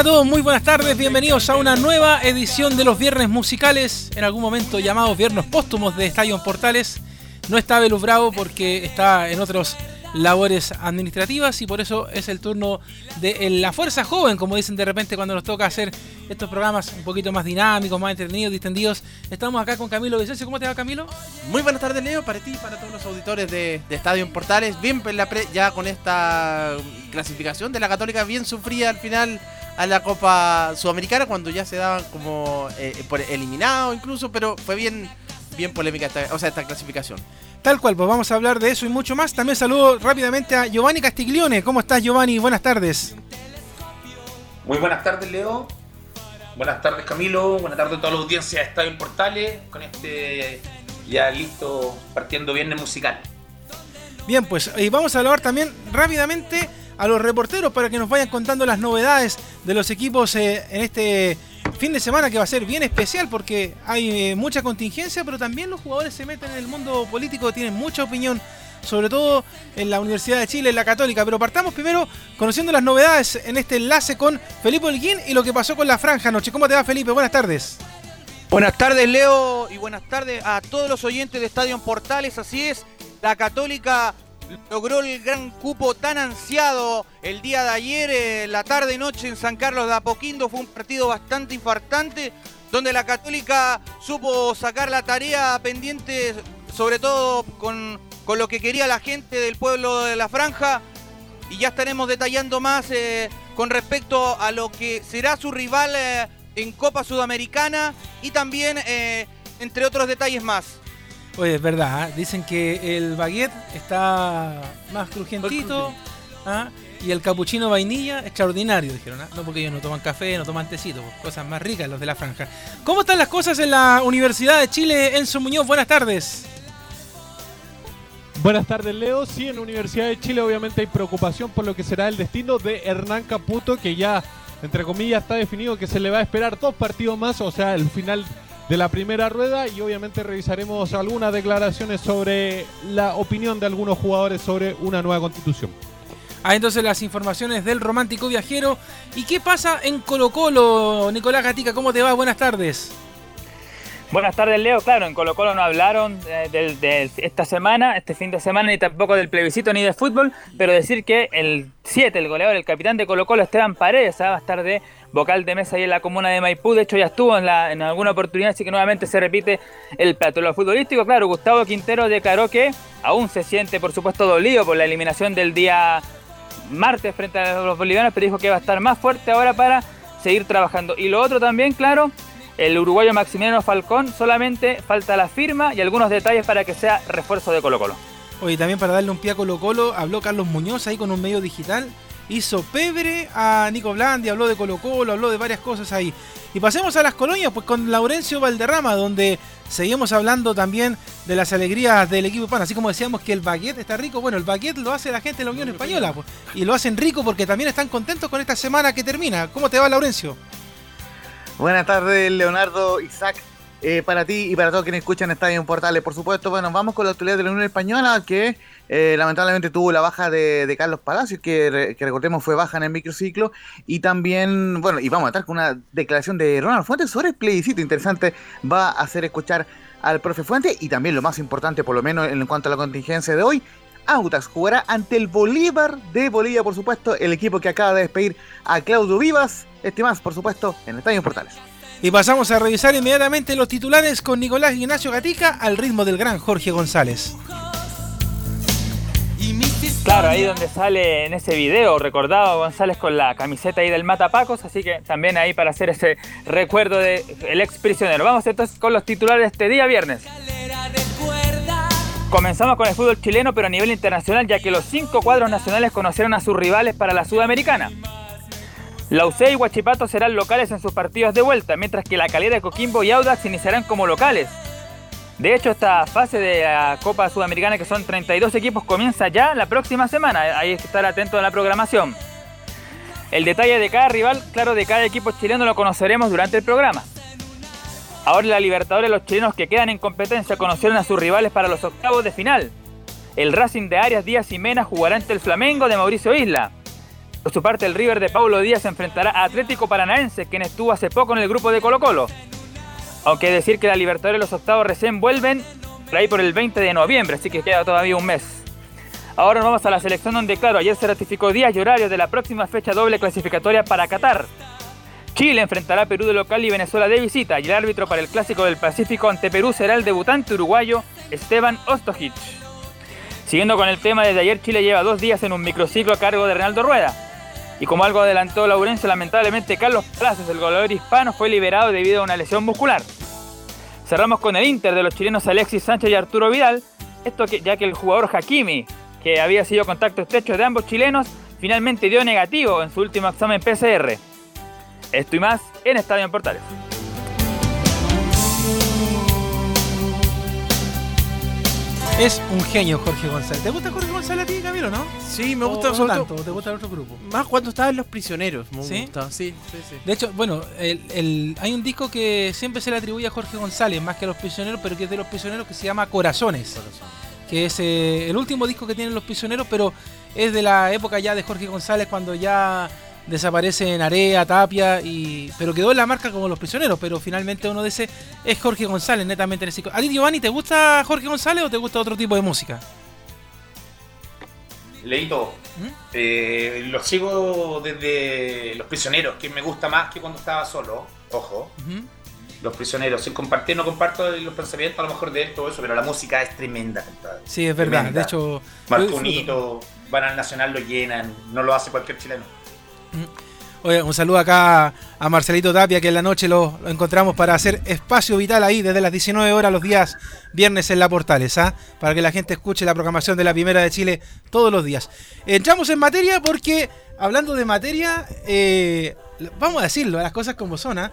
A todos? Muy buenas tardes, bienvenidos a una nueva edición de los Viernes Musicales, en algún momento llamados Viernes Póstumos de Estadio Portales. No está Velus Bravo porque está en otros labores administrativas y por eso es el turno de la fuerza joven, como dicen de repente cuando nos toca hacer estos programas un poquito más dinámicos, más entretenidos, distendidos. Estamos acá con Camilo Vicencio. ¿Cómo te va Camilo? Muy buenas tardes, Leo, para ti y para todos los auditores de, de Estadio Portales. Bien, ya con esta clasificación de la Católica, bien sufrida al final a la Copa Sudamericana, cuando ya se daban como eh, por eliminado incluso, pero fue bien, bien polémica esta, o sea, esta clasificación. Tal cual, pues vamos a hablar de eso y mucho más. También saludo rápidamente a Giovanni Castiglione. ¿Cómo estás Giovanni? Buenas tardes. Muy buenas tardes, Leo. Buenas tardes, Camilo. Buenas tardes a toda la audiencia de Estadio en Portales. Con este ya listo, partiendo viernes musical. Bien, pues y vamos a hablar también rápidamente a los reporteros para que nos vayan contando las novedades de los equipos eh, en este fin de semana que va a ser bien especial porque hay eh, mucha contingencia, pero también los jugadores se meten en el mundo político, tienen mucha opinión, sobre todo en la Universidad de Chile, en la Católica. Pero partamos primero conociendo las novedades en este enlace con Felipe Holguín y lo que pasó con la franja anoche. ¿Cómo te va, Felipe? Buenas tardes. Buenas tardes, Leo, y buenas tardes a todos los oyentes de Estadio en Portales. Así es, la Católica logró el gran cupo tan ansiado el día de ayer, eh, la tarde noche en San Carlos de Apoquindo. Fue un partido bastante infartante, donde la Católica supo sacar la tarea pendiente, sobre todo con, con lo que quería la gente del pueblo de la Franja. Y ya estaremos detallando más eh, con respecto a lo que será su rival. eh, en Copa Sudamericana y también entre otros detalles más. Oye, es verdad, ¿ah? dicen que el baguette está más crujientito ¿ah? y el capuchino vainilla extraordinario, dijeron. ¿ah? No porque ellos no toman café, no toman tecito, pues, cosas más ricas los de la franja. ¿Cómo están las cosas en la Universidad de Chile, Enzo Muñoz? Buenas tardes. Buenas tardes, Leo. Sí, en la Universidad de Chile obviamente hay preocupación por lo que será el destino de Hernán Caputo, que ya, entre comillas, está definido que se le va a esperar dos partidos más, o sea, el final de la primera rueda y obviamente revisaremos algunas declaraciones sobre la opinión de algunos jugadores sobre una nueva constitución. Ah, entonces las informaciones del romántico viajero. ¿Y qué pasa en Colo Colo, Nicolás Gatica? ¿Cómo te va? Buenas tardes. Buenas tardes, Leo. Claro, en Colo Colo no hablaron eh, de, esta semana, este fin de semana, ni tampoco del plebiscito ni de fútbol, pero decir que el 7, el goleador, el capitán de Colo Colo, Esteban Paredes, ah, va a estar de vocal de mesa ahí en la comuna de Maipú. De hecho, ya estuvo en, la, en alguna oportunidad, así que nuevamente se repite el plato. Lo futbolístico, claro, Gustavo Quintero declaró que aún se siente, por supuesto, dolido por la eliminación del día martes frente a los bolivianos, pero dijo que va a estar más fuerte ahora para seguir trabajando. Y lo otro también, claro, el uruguayo Maximiliano Falcón, solamente falta la firma y algunos detalles para que sea refuerzo de Colo Colo. Oye, también para darle un pie a Colo Colo, habló Carlos Muñoz ahí con un medio digital hizo pebre a Nico Blandi, habló de Colo Colo, habló de varias cosas ahí. Y pasemos a las colonias, pues con Laurencio Valderrama, donde seguimos hablando también de las alegrías del equipo hispano. Así como decíamos que el baguette está rico, bueno, el baguette lo hace la gente de la Unión Española, pues, y lo hacen rico porque también están contentos con esta semana que termina. ¿Cómo te va, Laurencio? Buenas tardes, Leonardo, Isaac. Eh, para ti y para todos quienes escuchan Estadio Portales, por supuesto, bueno, vamos con la actualidad de la Unión Española, que eh, lamentablemente tuvo la baja de, Carlos Palacios, que, re- que recordemos fue baja en el microciclo, y también, bueno, y vamos a estar con una declaración de Ronald Fuentes sobre el plebiscito interesante, va a hacer escuchar al profe Fuentes, y también lo más importante, por lo menos en cuanto a la contingencia de hoy, Audax jugará ante el Bolívar de Bolivia, por supuesto, el equipo que acaba de despedir a Claudio Vivas, este más, por supuesto, en Estadio Portales. Y pasamos a revisar inmediatamente los titulares con Nicolás Ignacio Gatica al ritmo del gran Jorge González. Claro, ahí donde sale en ese video recordado González con la camiseta ahí del Matapacos, así que también ahí para hacer ese recuerdo del el ex prisionero. Vamos entonces con los titulares de este día viernes. Comenzamos con el fútbol chileno, pero a nivel internacional, ya que los cinco cuadros nacionales conocieron a sus rivales para la Sudamericana. La UC y Huachipato serán locales en sus partidos de vuelta, mientras que la Calera de Coquimbo y Audax iniciarán como locales. De hecho, esta fase de la Copa Sudamericana, que son 32 equipos, comienza ya la próxima semana. Hay que estar atento a la programación. El detalle de cada rival, claro, de cada equipo chileno lo conoceremos durante el programa. Ahora en la Libertadores los chilenos que quedan en competencia conocieron a sus rivales para los octavos de final. El Racing de Arias Díaz y Mena jugará ante el Flamengo de Mauricio Isla. Por su parte el River de Paulo Díaz enfrentará a Atlético Paranaense, quien estuvo hace poco en el grupo de Colo Colo. Aunque decir que la Libertadores los octavos recién vuelven por ahí por el 20 de noviembre, así que queda todavía un mes. Ahora nos vamos a la selección donde, claro, ayer se ratificó días y horarios de la próxima fecha doble clasificatoria para Qatar. Chile enfrentará a Perú de local y Venezuela de visita y el árbitro para el Clásico del Pacífico ante Perú será el debutante uruguayo Esteban Ostojic. Siguiendo con el tema, desde ayer Chile lleva dos días en un microciclo a cargo de Reinaldo Rueda. Y como algo adelantó Laurencio, lamentablemente Carlos Plazos, el goleador hispano, fue liberado debido a una lesión muscular. Cerramos con el Inter de los chilenos Alexis Sánchez y Arturo Vidal, esto que, ya que el jugador Hakimi, que había sido contacto estrecho de ambos chilenos, finalmente dio negativo en su último examen PCR. Esto y más en Estadio en Portales. Es un genio Jorge González. ¿Te gusta Jorge González a ti, Camilo, no? Sí, me ¿O gusta no sobre tanto? ¿O te gusta el otro grupo? Más cuando estaban los prisioneros. Me ¿Sí? gusta. Sí, sí, sí. De hecho, bueno, el- el- hay un disco que siempre se le atribuye a Jorge González, más que a los prisioneros, pero que es de los prisioneros que se llama Corazones. Que es eh, el último disco que tienen los prisioneros, pero es de la época ya de Jorge González, cuando ya desaparece en Area, Tapia, y pero quedó en la marca como los prisioneros, pero finalmente uno de ese es Jorge González, netamente disco. ¿A ti, Giovanni, te gusta Jorge González o te gusta otro tipo de música? Leito, ¿Mm? eh, lo sigo desde Los Prisioneros, que me gusta más que cuando estaba solo. Ojo. Los Prisioneros. Sin compartir, no comparto los pensamientos a lo mejor de él, todo eso, pero la música es tremenda, compadre. Sí, es verdad. Tremenda. De hecho, yo Marco disfruto. Unito, van al Nacional, lo llenan, no lo hace cualquier chileno. Oye, un saludo acá a Marcelito Tapia, que en la noche lo, lo encontramos para hacer espacio vital ahí desde las 19 horas los días viernes en la Portales, ¿ah? Para que la gente escuche la programación de la Primera de Chile todos los días. Entramos en materia porque, hablando de materia, eh, vamos a decirlo, las cosas como son, ¿ah?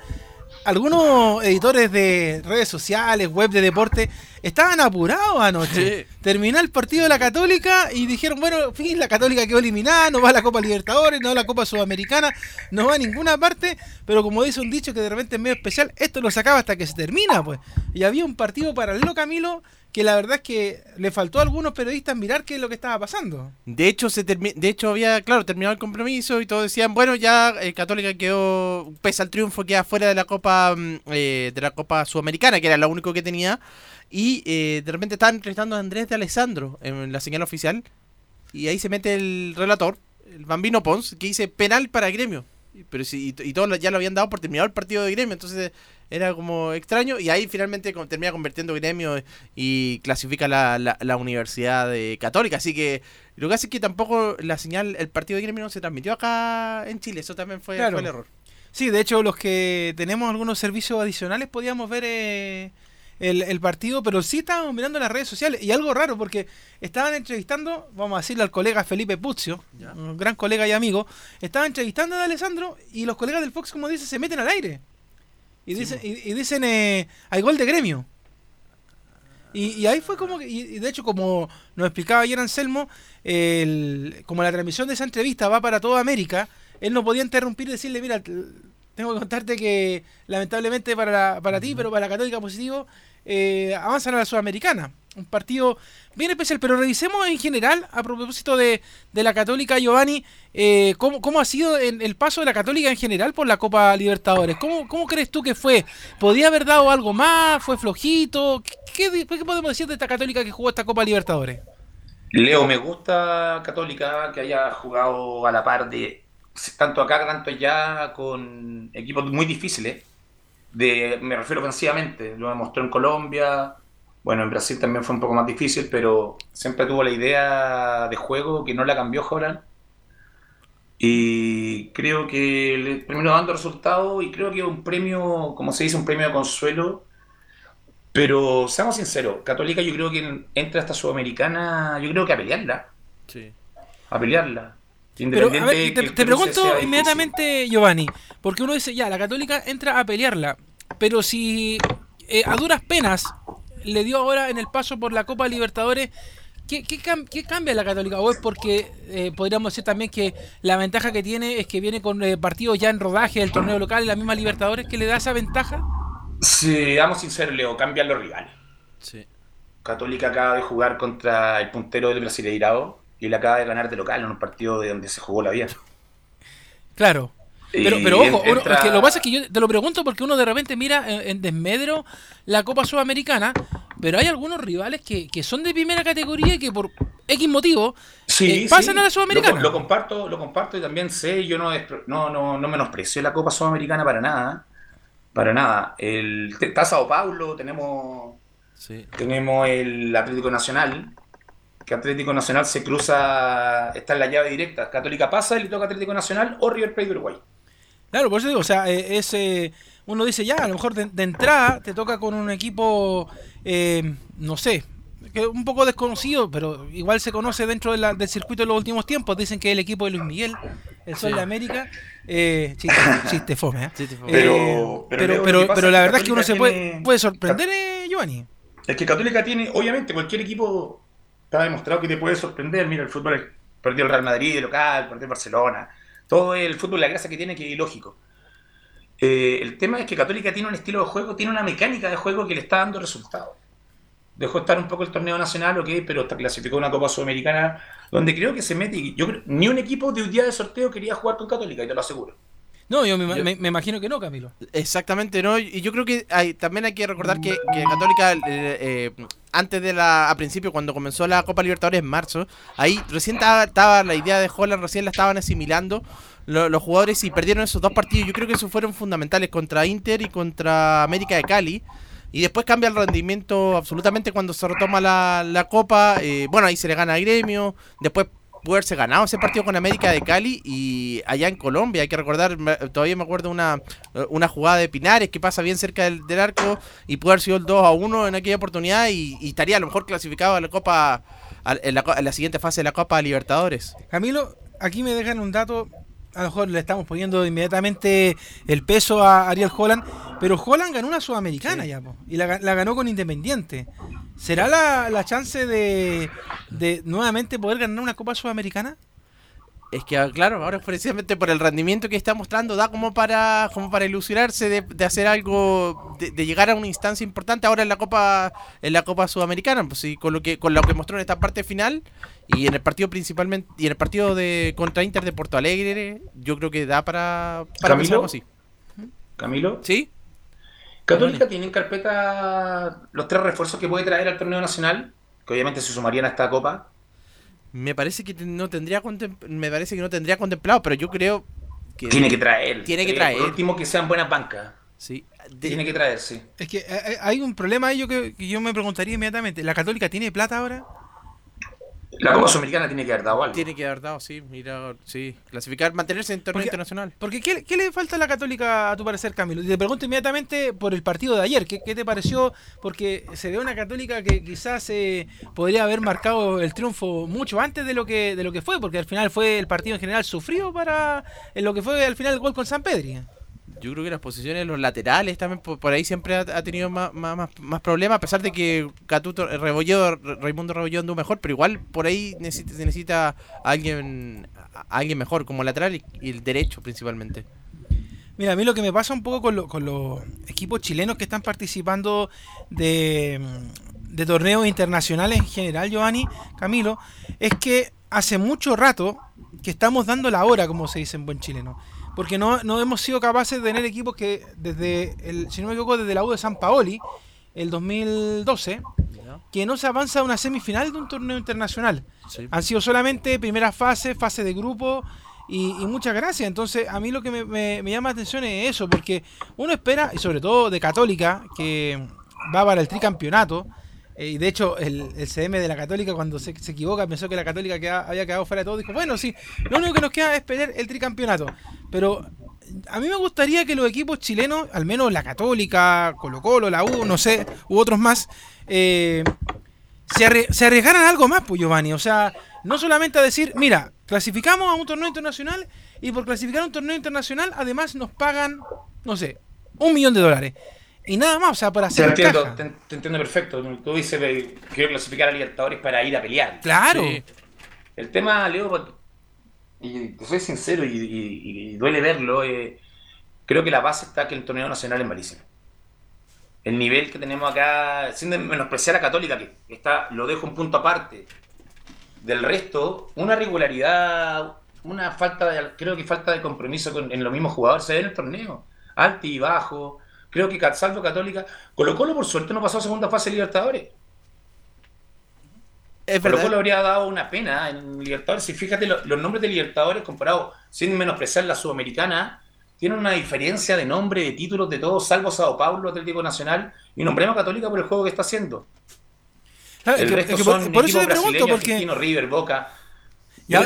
Algunos editores de redes sociales, web de deporte, estaban apurados anoche. Sí. Terminó el partido de la Católica y dijeron, bueno, fin, la Católica quedó eliminada, no va a la Copa Libertadores, no va a la Copa Sudamericana, no va a ninguna parte, pero como dice un dicho que de repente es medio especial, esto lo sacaba hasta que se termina, pues. Y había un partido paralelo, Camilo, que la verdad es que le faltó a algunos periodistas mirar qué es lo que estaba pasando. De hecho, se de hecho había, claro, terminado el compromiso y todos decían, bueno, ya eh, Católica quedó, pese al triunfo, queda fuera de la Copa mm, eh, de la Copa Sudamericana, que era lo único que tenía. Y eh, de repente estaban entrevistando a Andrés de Alessandro en la señal oficial. Y ahí se mete el relator, el Bambino Pons, que dice penal para gremio. Pero sí, y, y todos ya lo habían dado por terminado el partido de gremio, entonces era como extraño. Y ahí finalmente termina convirtiendo gremio y clasifica la, la, la Universidad de Católica. Así que lo que hace es que tampoco la señal, el partido de gremio no se transmitió acá en Chile. Eso también fue, Claro. fue el error. Sí, de hecho, los que tenemos algunos servicios adicionales podíamos ver eh, el, el partido, pero sí estábamos mirando las redes sociales. Y algo raro, porque estaban entrevistando, vamos a decirle al colega Felipe Puzio, un gran colega y amigo, estaban entrevistando a Alessandro y los colegas del Fox, como dice, se meten al aire. Y dicen, y, y dicen eh, hay gol de gremio. Y, y ahí fue como que, y de hecho, como nos explicaba ayer Anselmo, el, como la transmisión de esa entrevista va para toda América, él no podía interrumpir y decirle, mira, tengo que contarte que lamentablemente para, la- para ti, pero para la Católica positivo, eh, avanzan a la Sudamericana. Un partido bien especial, pero revisemos en general, a propósito de, de la Católica, Giovanni, eh, ¿cómo, cómo ha sido el paso de la Católica en general por la Copa Libertadores. ¿Cómo, cómo crees tú que fue? ¿Podía haber dado algo más? ¿Fue flojito? ¿Qué, qué- qué podemos decir de esta Católica que jugó esta Copa Libertadores? Leo, me gusta Católica que haya jugado a la par de tanto acá, tanto allá, con equipos muy difíciles. De, me refiero ofensivamente, lo demostró en Colombia. Bueno, en Brasil también fue un poco más difícil, pero siempre tuvo la idea de juego que no la cambió Holland. Y creo que le terminó dando resultados y creo que un premio, como se dice, un premio de consuelo. Pero seamos sinceros, Católica yo creo que entra esta Sudamericana, yo creo que a pelearla, Sí. a pelearla. Pero, a ver, te, pregunto inmediatamente, Giovanni, porque uno dice, ya, la Católica entra a pelearla, pero si eh, a duras penas le dio ahora en el paso por la Copa Libertadores, ¿qué, qué, cam- qué cambia la Católica? ¿O es porque eh, podríamos decir también que la ventaja que tiene es que viene con eh, partidos ya en rodaje del torneo local y la misma Libertadores que le da esa ventaja? Seamos sinceros, Leo, cambian los rivales. Sí. Católica acaba de jugar contra el puntero del Brasileirao y le acaba de ganar de local en un partido de donde se jugó la vida. Claro. Pero, pero ojo, uno- entra- es que lo que pasa es que yo te lo pregunto porque uno de repente mira en, en desmedro la Copa Sudamericana, pero hay algunos rivales que, que son de primera categoría y que por X motivo Sí, eh, pasan sí. a la Sudamericana. Lo, lo comparto, lo comparto y también sé, yo no, no, no, no menosprecio la Copa Sudamericana para nada. Para nada. El, está Sao Paulo, tenemos, Sí. tenemos el Atlético Nacional, que Atlético Nacional se cruza, está en la llave directa. Católica pasa y le toca Atlético Nacional o River Plate de Uruguay. Claro, por eso digo, o sea, eh, es, eh, uno dice ya, a lo mejor de, de entrada te toca con un equipo, eh, no sé, que un poco desconocido, pero igual se conoce dentro de la- del circuito en los últimos tiempos. Dicen que es el equipo de Luis Miguel, el Sol Sí. de América. Eh, chiste, chiste fome, ¿eh? Sí, te fue. Pero- Eh, pero pero, pero, pero la verdad es que uno se puede, puede sorprender, eh, Giovanni. Es que Católica tiene, obviamente, cualquier equipo está demostrado que te puede sorprender. Mira, el fútbol perdió el Real Madrid de local, perdió el Barcelona. Todo el fútbol, la gracia que tiene, que es ilógico. Eh, el tema es que Católica tiene un estilo de juego, tiene una mecánica de juego que le está dando resultados. Dejó estar un poco el torneo nacional, ok, pero clasificó una Copa Sudamericana donde creo que se mete. y Yo creo- ni un equipo de un día de sorteo quería jugar con Católica, y te lo aseguro. No, yo me, Yo- me- me imagino que no, Camilo. Exactamente, ¿no? Y yo creo que hay, también hay que recordar que, que Católica, eh, eh, antes de la, a principio, cuando comenzó la Copa Libertadores en marzo, ahí recién estaba, estaba la idea de Holland, recién la estaban asimilando lo- los jugadores y perdieron esos dos partidos. Yo creo que esos fueron fundamentales contra Inter y contra América de Cali. Y después cambia el rendimiento absolutamente cuando se retoma la, la Copa. eh, bueno, ahí se le gana a Gremio. Después pudo haberse ganado ese partido con América de Cali y allá en Colombia. Hay que recordar, todavía me acuerdo una, una jugada de Pinares que pasa bien cerca del, arco y pudo haber sido el 2 a 1 en aquella oportunidad y, estaría a lo mejor clasificado a la Copa, a- la, en la siguiente fase de la Copa Libertadores. Camilo, aquí me dejan un dato. A lo mejor le estamos poniendo inmediatamente el peso a Ariel Holland. Pero Holland ganó una sudamericana ya, po, y la, la ganó con Independiente. ¿Será la, la chance de, de nuevamente poder ganar una Copa Sudamericana? Es que, ah, claro, ahora precisamente por el rendimiento que está mostrando, da como para como para ilusionarse de, de hacer algo, de, de llegar a una instancia importante ahora en la Copa en la Copa Sudamericana, pues sí, con lo que con lo que mostró en esta parte final y en el partido principalmente y en el partido de contra Inter de Porto Alegre, yo creo que da para para Camilo. pensar algo así. Camilo. ¿Sí? Católica tiene en carpeta los tres refuerzos que puede traer al torneo nacional, que obviamente se sumarían a esta copa. Me parece que no tendría me parece que no tendría contemplado, pero yo creo que Tiene que traer. Tiene que traer. Por último, que sean buenas bancas. sí. De- Tiene que traer, sí. Es que eh, eh, hay un problema ahí yo que, que yo me preguntaría inmediatamente. ¿La Católica tiene plata ahora? La Copa Sudamericana tiene que haber dado algo. Tiene que haber dado, sí, mira, sí, clasificar, mantenerse en torneo Porque- internacional. Porque ¿qué, qué le falta a la Católica, a tu parecer, Camilo? Y te pregunto inmediatamente por el partido de ayer. ¿Qué, qué te pareció? Porque se ve una Católica que quizás eh, podría haber marcado el triunfo mucho antes de lo que de lo que fue, porque al final fue el partido en general sufrido para en lo que fue al final el gol con San Pedri. Yo creo que las posiciones los laterales también por, ahí siempre ha, tenido más, más, más- problemas, a pesar de que Catuto, Rebolledo, Raimundo Rebolledo anduvo mejor, pero igual por ahí necesita, se necesita alguien, alguien mejor como lateral y, el derecho principalmente. Mira, a mí lo que me pasa un poco con, lo- con los equipos chilenos que están participando de, de torneos internacionales en general, Giovanni, Camilo, es que hace mucho rato que estamos dando la hora, como se dice en buen chileno. Porque no, no hemos sido capaces de tener equipos que desde, el, si no me equivoco, desde la U de San Paoli, el 2012, que no se avanza a una semifinal de un torneo internacional. Sí. Han sido solamente primera fase, fase de grupo y, y muchas gracias. Entonces, a mí lo que me, me- me llama la atención es eso, porque uno espera, y sobre todo de Católica, que va para el tricampeonato. Eh, y de hecho, el, el CM de la Católica, cuando se, se equivoca, pensó que la Católica queda- había quedado fuera de todo. Dijo, bueno, sí, lo único que nos queda es pelear el tricampeonato. Pero a mí me gustaría que los equipos chilenos, al menos la Católica, Colo Colo, la U, no sé, u otros más, eh, se, arri- se arriesgaran algo más, pues Giovanni. O sea, no solamente a decir, mira, clasificamos a un torneo internacional y por clasificar a un torneo internacional además nos pagan, no sé, un millón de dólares. Y nada más, o sea, para Te hacer entiendo, caja. te, te entiendo perfecto. Tú dices que quiero clasificar a Libertadores para ir a pelear. Claro. Sí. El tema, Leo, y te soy sincero y, y- y duele verlo, eh, creo que la base está que el torneo nacional es malísimo. El nivel que tenemos acá, sin menospreciar a Católica, que está, lo dejo un punto aparte. Del resto, una regularidad, una falta de, creo que falta de compromiso con, en los mismos jugadores se ve en el torneo. Alto y bajo. Creo que salvo Católica, Colo Colo por suerte no pasó a segunda fase de Libertadores. Es Colo. Colo habría dado una pena en Libertadores. Si fíjate, lo- los nombres de Libertadores comparados, sin menospreciar la Sudamericana, tienen una diferencia de nombre, de títulos, de todo, salvo Sao Paulo, Atlético Nacional, y nombremos Católica por el juego que está haciendo. Claro, es El que- resto es que por, son por eso te pregunto, porque... River, Boca. Y, a-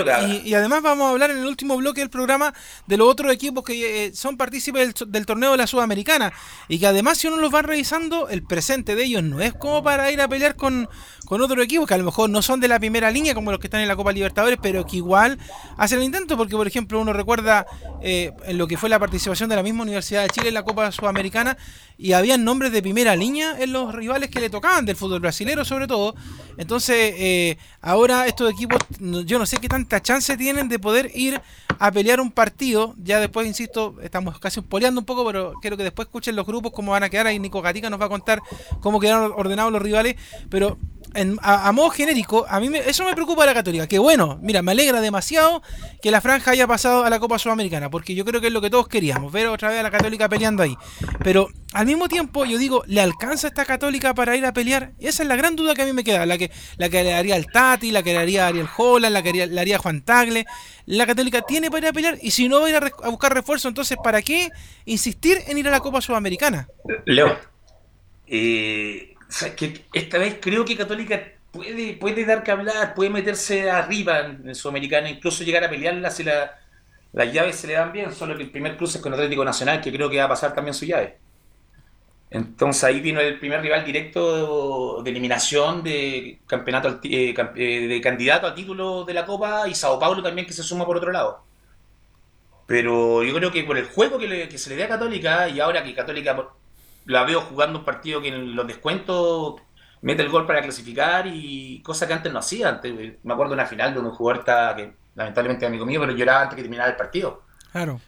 además vamos a hablar en el último bloque del programa de los otros equipos que eh, son partícipes del, del torneo de la Sudamericana. Y que además si uno los va revisando, el presente de ellos no es como para ir a pelear con, con otros equipos que a lo mejor no son de la primera línea como los que están en la Copa Libertadores, pero que igual hacen el intento porque por ejemplo uno recuerda eh, en lo que fue la participación de la misma Universidad de Chile en la Copa Sudamericana y habían nombres de primera línea en los rivales que le tocaban del fútbol brasilero sobre todo. Entonces eh, ahora estos equipos yo no sé qué tanta chance tienen de poder ir a pelear un partido. Ya después, insisto, estamos casi poleando un poco, pero quiero que después escuchen los grupos cómo van a quedar. Ahí Nico Gatica nos va a contar cómo quedaron ordenados los rivales. Pero en- a, a modo genérico, a mí me- eso me preocupa de la Católica. Que bueno, mira, me alegra demasiado que la franja haya pasado a la Copa Sudamericana, porque yo creo que es lo que todos queríamos, ver otra vez a la Católica peleando ahí. Pero al mismo tiempo, yo digo, ¿le alcanza esta Católica para ir a pelear? Y esa es la gran duda que a mí me queda, la que, la que le haría el Tati, la que le haría Ariel Holland, la que haría- le haría Juan Tagle. La Católica tiene para ir a pelear, y si no va a ir a, re- a buscar refuerzo, entonces ¿para qué insistir en ir a la Copa Sudamericana? Leo, eh, que esta vez creo que Católica puede, puede dar que hablar, puede meterse arriba en, Sudamericana, incluso llegar a pelearla si la- las llaves se le dan bien, solo que el primer cruce es con Atlético Nacional, que creo que va a pasar también su llave. Entonces ahí vino el primer rival directo de eliminación de campeonato eh, eh, de candidato a título de la Copa y Sao Paulo también que se suma por otro lado. Pero yo creo que por el juego que, le- que se le dé a Católica y ahora que Católica la veo jugando un partido que en los descuentos mete el gol para clasificar y cosa que antes no hacía. Antes, eh, me acuerdo de una final donde un jugador está, que lamentablemente amigo mío, pero lloraba antes que terminara el partido. Claro.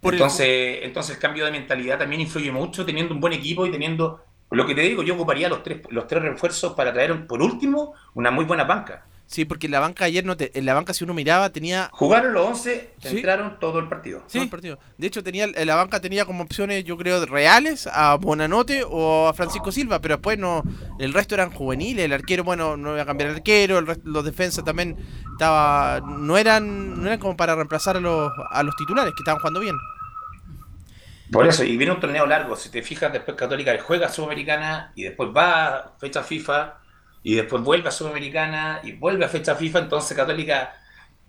Por el- entonces, entonces el cambio de mentalidad también influye mucho teniendo un buen equipo y teniendo lo que te digo, yo ocuparía los tres, los tres refuerzos para traer por último una muy buena banca. Sí, porque en la banca ayer, no te- en la banca si uno miraba, tenía Jugaron los 11, Sí. entraron todo el partido. todo el partido. De hecho, tenía en la banca tenía como opciones, yo creo, reales a Bonanote o a Francisco Silva, pero después no, el resto eran juveniles. El arquero, bueno, no iba a cambiar el arquero, el resto- los defensas también estaba, no eran, no eran como para reemplazar a los, a los titulares que estaban jugando bien. Por eso, y viene un torneo largo. Si te fijas, después Católica juega Sudamericana y después va a fecha FIFA. Y después vuelve a Sudamericana y vuelve a fecha FIFA, entonces Católica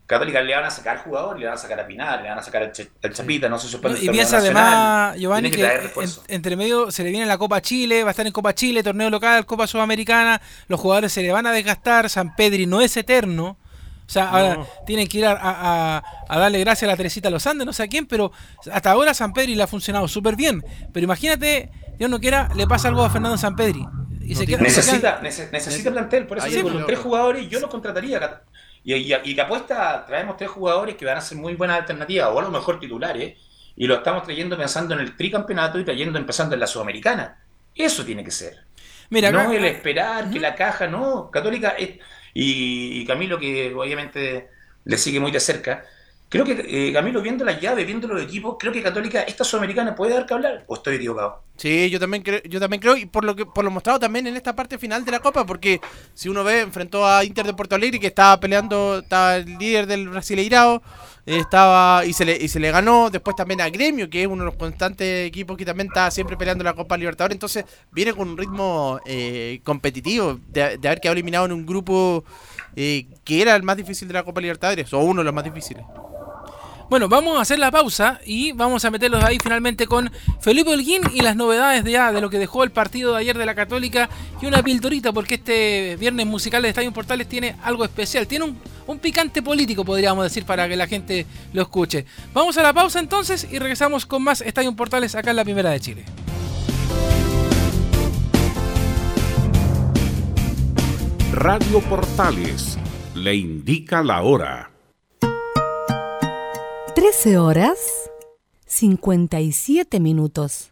Católica le van a sacar jugadores, le van a sacar a Pinar, le van a sacar al, Ch al Chapita, no se suspende Y piensa además, Giovanni, que, que en, entre medio se le viene la Copa Chile, va a estar en Copa Chile, torneo local, Copa Sudamericana, los jugadores se le van a desgastar, San Pedri no es eterno. O sea, ahora tienen que ir a, a, a, darle gracias a la Teresita Los Andes, no sé a quién, pero hasta ahora San Pedri le ha funcionado súper bien. Pero imagínate, Dios no quiera, le pasa algo a Fernando San Pedri. Y se queda, necesita, necesita plantel, por eso digo, los tres jugadores yo los contrataría. Y, y, que apuesta, traemos tres jugadores que van a ser muy buenas alternativas, o a lo mejor titulares, y lo estamos trayendo pensando en el tricampeonato y trayendo empezando en la Sudamericana. Eso tiene que ser. Mira, no el esperar que la caja, no. Católica es, y, Camilo, que obviamente le sigue muy de cerca, Creo que eh, Camilo, viendo la llave, viendo los equipos, creo que Católica, esta sudamericana, puede dar que hablar, o estoy equivocado. Sí, yo también creo, yo también creo, y por lo que por lo mostrado también en esta parte final de la Copa, porque si uno ve, enfrentó a Inter de Porto Alegre, que estaba peleando, estaba el líder del Brasileirao, estaba, y se le, y se le ganó, después también a Gremio, que es uno de los constantes equipos que también está siempre peleando la Copa Libertadores, entonces viene con un ritmo eh, competitivo, de, de haber quedado eliminado en un grupo eh, que era el más difícil de la Copa Libertadores, o uno de los más difíciles. Bueno, vamos a hacer la pausa y vamos a meterlos ahí finalmente con Felipe Holguín y las novedades de, de lo que dejó el partido de ayer de la Católica y una pildorita porque este viernes musical de Estadio Portales tiene algo especial, tiene un, un picante político podríamos decir para que la gente lo escuche. Vamos a la pausa entonces y regresamos con más Estadio Portales acá en la Primera de Chile. Radio Portales le indica la hora. 13 horas 57 minutos.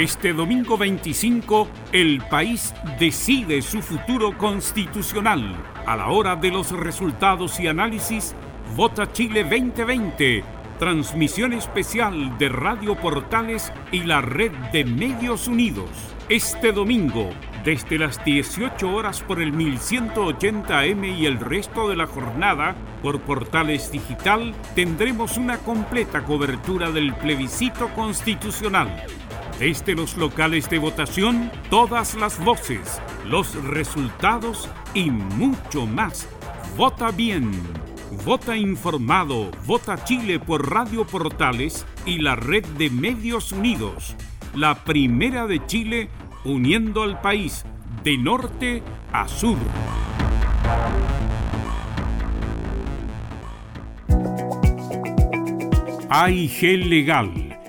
Este domingo 25, el país decide su futuro constitucional. A la hora de los resultados y análisis, Vota Chile 2020. Transmisión especial de Radio Portales y la red de Medios Unidos. Este domingo, desde las 18 horas por el 1180M y el resto de la jornada, por Portales Digital, tendremos una completa cobertura del plebiscito constitucional desde los locales de votación, todas las voces, los resultados y mucho más. Vota bien. Vota informado. Vota Chile por Radio Portales y la red de Medios Unidos. La primera de Chile uniendo al país de norte a sur. AIG Legal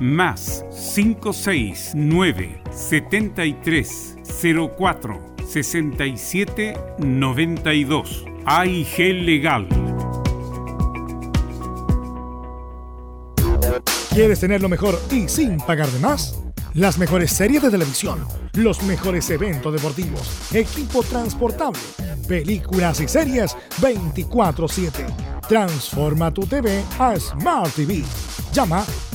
más 569 73 04 67 92 AIG Legal. ¿Quieres tener lo mejor y sin pagar de más? Las mejores series de televisión, los mejores eventos deportivos, equipo transportable, películas y series 24/7. Transforma tu TV a Smart TV. Llama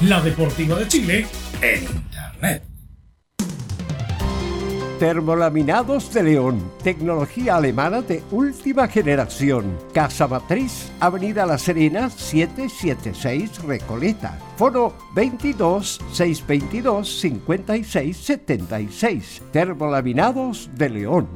La Deportiva de Chile en Internet. Termolaminados de León, tecnología alemana de última generación. Casa Matriz, Avenida La Serena, 776 Recoleta. Foro 22 622 56 76. Termolaminados de León.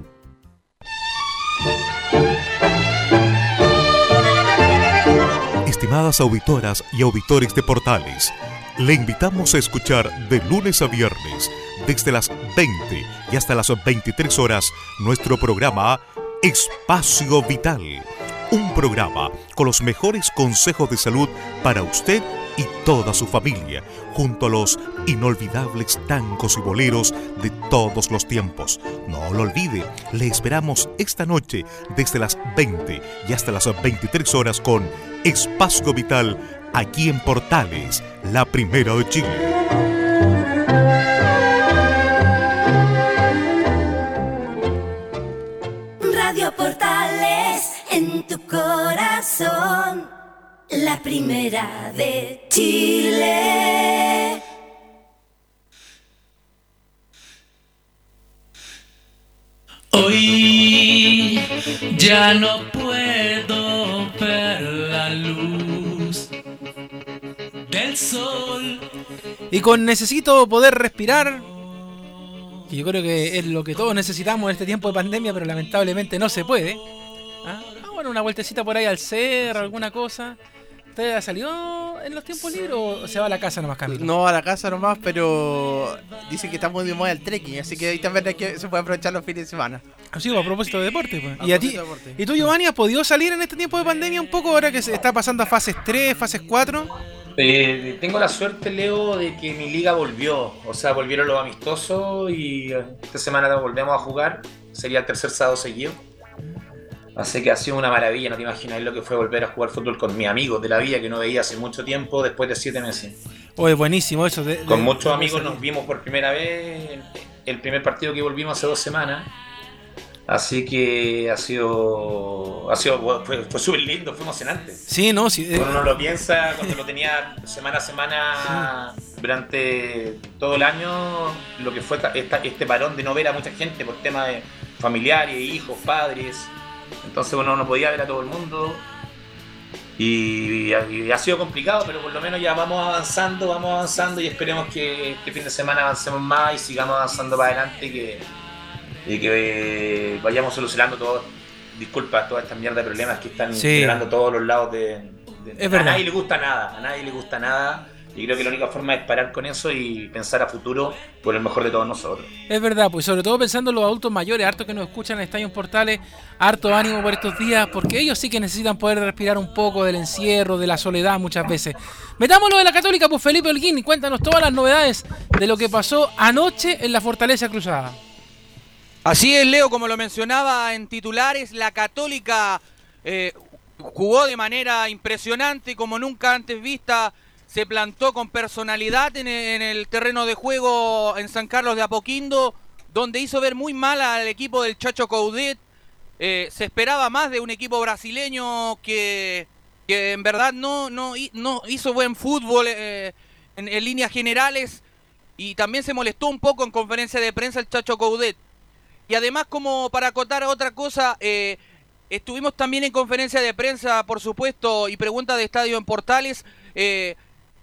Estimadas auditoras y auditores de Portales, le invitamos a escuchar de lunes a viernes, desde las 20 y hasta las 23 horas, nuestro programa Espacio Vital. Un programa con los mejores consejos de salud para usted y toda su familia, junto a los inolvidables tangos y boleros de todos los tiempos. No lo olvide, le esperamos esta noche desde las 20 y hasta las 23 horas con Espacio Vital aquí en Portales, la primera de Chile. Radio Portales en tu corazón, la primera de Chile. Hoy ya no puedo ver la luz del sol. Y con necesito poder respirar, que yo creo que es lo que todos necesitamos en este tiempo de pandemia, pero lamentablemente no se puede. Ah, ah, bueno, una vueltecita por ahí al cerro, alguna cosa. ¿Usted ha salido en los tiempos libres o se va a la casa nomás, Camilo? No a la casa nomás, pero dicen que está muy de moda el trekking, así que ahí también hay que, se puede aprovechar los fines de semana. Así, a propósito de deporte. Pues. A ¿Y, a ti, propósito de deporte. ¿Y tú, Giovanni, has podido salir en este tiempo de pandemia un poco ahora que se está pasando a fases 3, fases 4? Eh, tengo la suerte, Leo, de que mi liga volvió. O sea, volvieron los amistosos y esta semana volvemos a jugar. Sería el tercer sábado seguido. Así que ha sido una maravilla. No te imagináis lo que fue volver a jugar fútbol con mis amigos de la vida que no veía hace mucho tiempo, después de siete meses. Oye, buenísimo eso. de- Con de- muchos de amigos nos vimos por primera vez. El primer partido que volvimos hace dos semanas. Así que ha sido. Ha sido fue, fue súper lindo, fue emocionante. Sí, no, sí. eh, Cuando uno lo piensa, cuando lo tenía semana a semana durante todo el año, lo que fue esta- este parón de no ver a mucha gente por temas de familiares, hijos, padres. Entonces uno no podía ver a todo el mundo. Y, y ha sido complicado, pero por lo menos ya vamos avanzando, vamos avanzando y esperemos que este fin de semana avancemos más y sigamos avanzando para adelante y que, y que eh, vayamos solucionando todo. Disculpa, todas estas mierdas de problemas que están Sí. generando todos los lados de, de- Es a nadie le gusta nada, a nadie le gusta nada. Y creo que la única forma es parar con eso y pensar a futuro por el mejor de todos nosotros. Es verdad, pues sobre todo pensando en los adultos mayores, harto que nos escuchan en Estadios Portales, harto ánimo por estos días, porque ellos sí que necesitan poder respirar un poco del encierro, de la soledad muchas veces. Metámoslo de la Católica, pues Felipe Holguín, y cuéntanos todas las novedades de lo que pasó anoche en la Fortaleza Cruzada. Así es, Leo, como lo mencionaba en titulares, la Católica eh, jugó de manera impresionante, como nunca antes vista. Se plantó con personalidad en el, en el terreno de juego en San Carlos de Apoquindo, donde hizo ver muy mal al equipo del Chacho Coudet. Eh, se esperaba más de un equipo brasileño que, que en verdad no, no, hi- no hizo buen fútbol eh, en, líneas generales y también se molestó un poco en conferencia de prensa el Chacho Coudet. Y además, como para acotar otra cosa, eh, estuvimos también en conferencia de prensa, por supuesto, y pregunta de estadio en Portales,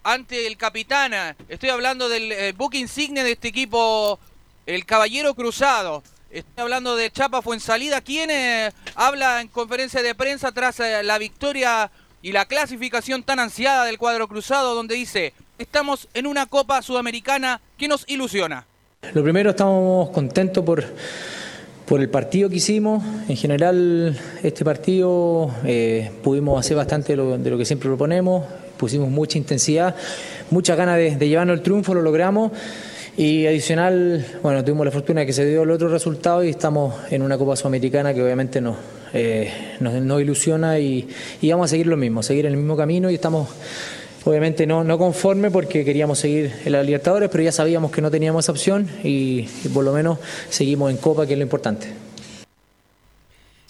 ante el capitana. Estoy hablando del eh, buque insigne de este equipo, el Caballero Cruzado. Estoy hablando de Chapa Fuensalida, quien eh, habla en conferencia de prensa tras eh, la victoria y la clasificación tan ansiada del cuadro cruzado, donde dice, estamos en una Copa Sudamericana que nos ilusiona. Lo primero, estamos contentos por, por el partido que hicimos. En general, este partido pudimos hacer bastante de lo que siempre proponemos. Pusimos mucha intensidad, muchas ganas de, llevarnos el triunfo, lo logramos. Y adicional, bueno, tuvimos la fortuna de que se dio el otro resultado y estamos en una Copa Sudamericana que obviamente nos, eh, ilusiona y, y vamos a seguir lo mismo, seguir en el mismo camino y estamos Obviamente no, no conforme porque queríamos seguir en la Libertadores, pero ya sabíamos que no teníamos esa opción y por lo menos seguimos en Copa, que es lo importante.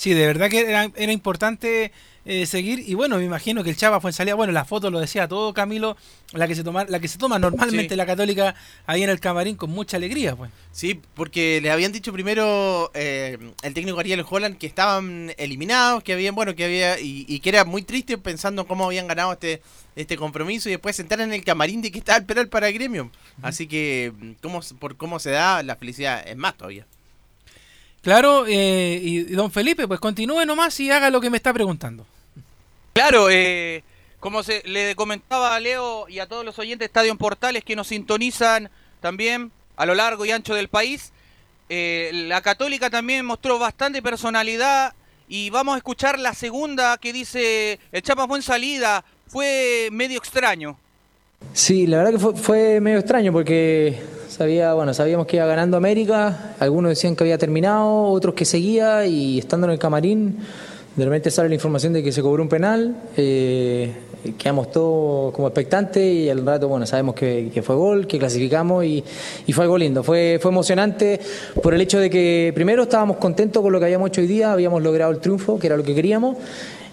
Sí, de verdad que era, era importante eh, seguir. Y bueno, me imagino que el Chapa fue en salida. Bueno, la foto lo decía todo, Camilo. La que se toma, la que se toma normalmente Sí. la Católica ahí en el camarín con mucha alegría, pues. Sí, porque le habían dicho primero eh, el técnico Ariel Holland que estaban eliminados, que habían, bueno, que había, y, y que era muy triste pensando en cómo habían ganado este, este compromiso y después sentar en el camarín de que estaba el penal para gremio. Así que, mm, cómo, por cómo se da, la felicidad es más todavía. Claro, eh, y, y don Felipe, pues continúe nomás y haga lo que me está preguntando. Claro, eh, como se le comentaba a Leo y a todos los oyentes de Estadio en Portales que nos sintonizan también a lo largo y ancho del país, eh, la Católica también mostró bastante personalidad y vamos a escuchar la segunda que dice el Chapa fue en salida, fue medio extraño. Sí, la verdad que fue, fue medio extraño porque sabía, bueno, sabíamos que iba ganando América, algunos decían que había terminado, otros que seguía y estando en el camarín, de repente sale la información de que se cobró un penal, eh, quedamos todos como expectantes y al rato, bueno, sabemos que, fue gol, que clasificamos y, y fue algo lindo, fue, fue emocionante por el hecho de que primero estábamos contentos con lo que habíamos hecho hoy día, habíamos logrado el triunfo, que era lo que queríamos.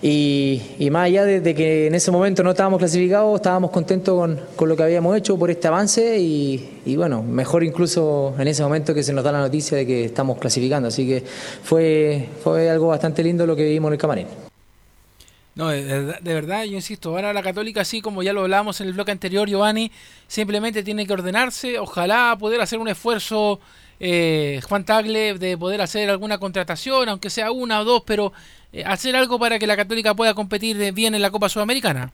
Y, y más allá de, que en ese momento no estábamos clasificados, estábamos contentos con, con lo que habíamos hecho por este avance y, y bueno, mejor incluso en ese momento que se nos da la noticia de que estamos clasificando. Así que fue, fue algo bastante lindo lo que vivimos en el camarín. No, de, de verdad, yo insisto, ahora la Católica, así como ya lo hablábamos en el bloque anterior, Giovanni, simplemente tiene que ordenarse, ojalá poder hacer un esfuerzo, eh, Juan Tagle, de poder hacer alguna contratación, aunque sea una o dos, pero eh, hacer algo para que la Católica pueda competir bien en la Copa Sudamericana.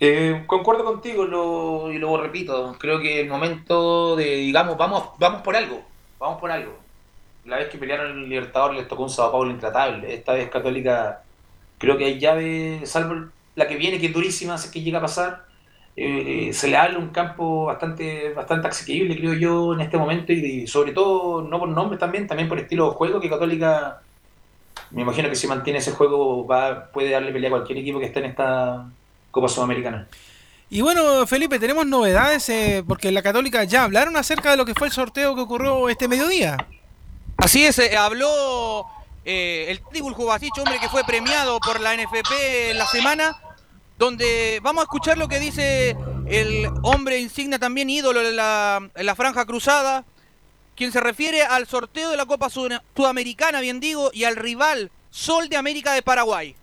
Eh, concuerdo contigo y lo repito. Creo que el momento de, digamos, vamos, vamos por algo. Vamos por algo. La vez que pelearon el Libertador les tocó un Sao Paulo intratable. Esta vez Católica, creo que hay llave, salvo la que viene, que es durísima, si es que llega a pasar. Eh, se le habla un campo bastante bastante asequible, creo yo, en este momento. Y, sobre todo, no por nombres también, también por estilo de juego, que Católica, me imagino que si mantiene ese juego, va, puede darle pelea a cualquier equipo que esté en esta Copa Sudamericana. Y bueno, Felipe, tenemos novedades, eh, porque la Católica ya hablaron acerca de lo que fue el sorteo que ocurrió este mediodía. Así es, eh, habló eh, el Tibul Jubasic, hombre que fue premiado por la NFP en la semana, donde vamos a escuchar lo que dice el hombre insignia también ídolo en la, en la franja cruzada, quien se refiere al sorteo de la Copa Sud- Sudamericana, bien digo, y al rival Sol de América de Paraguay.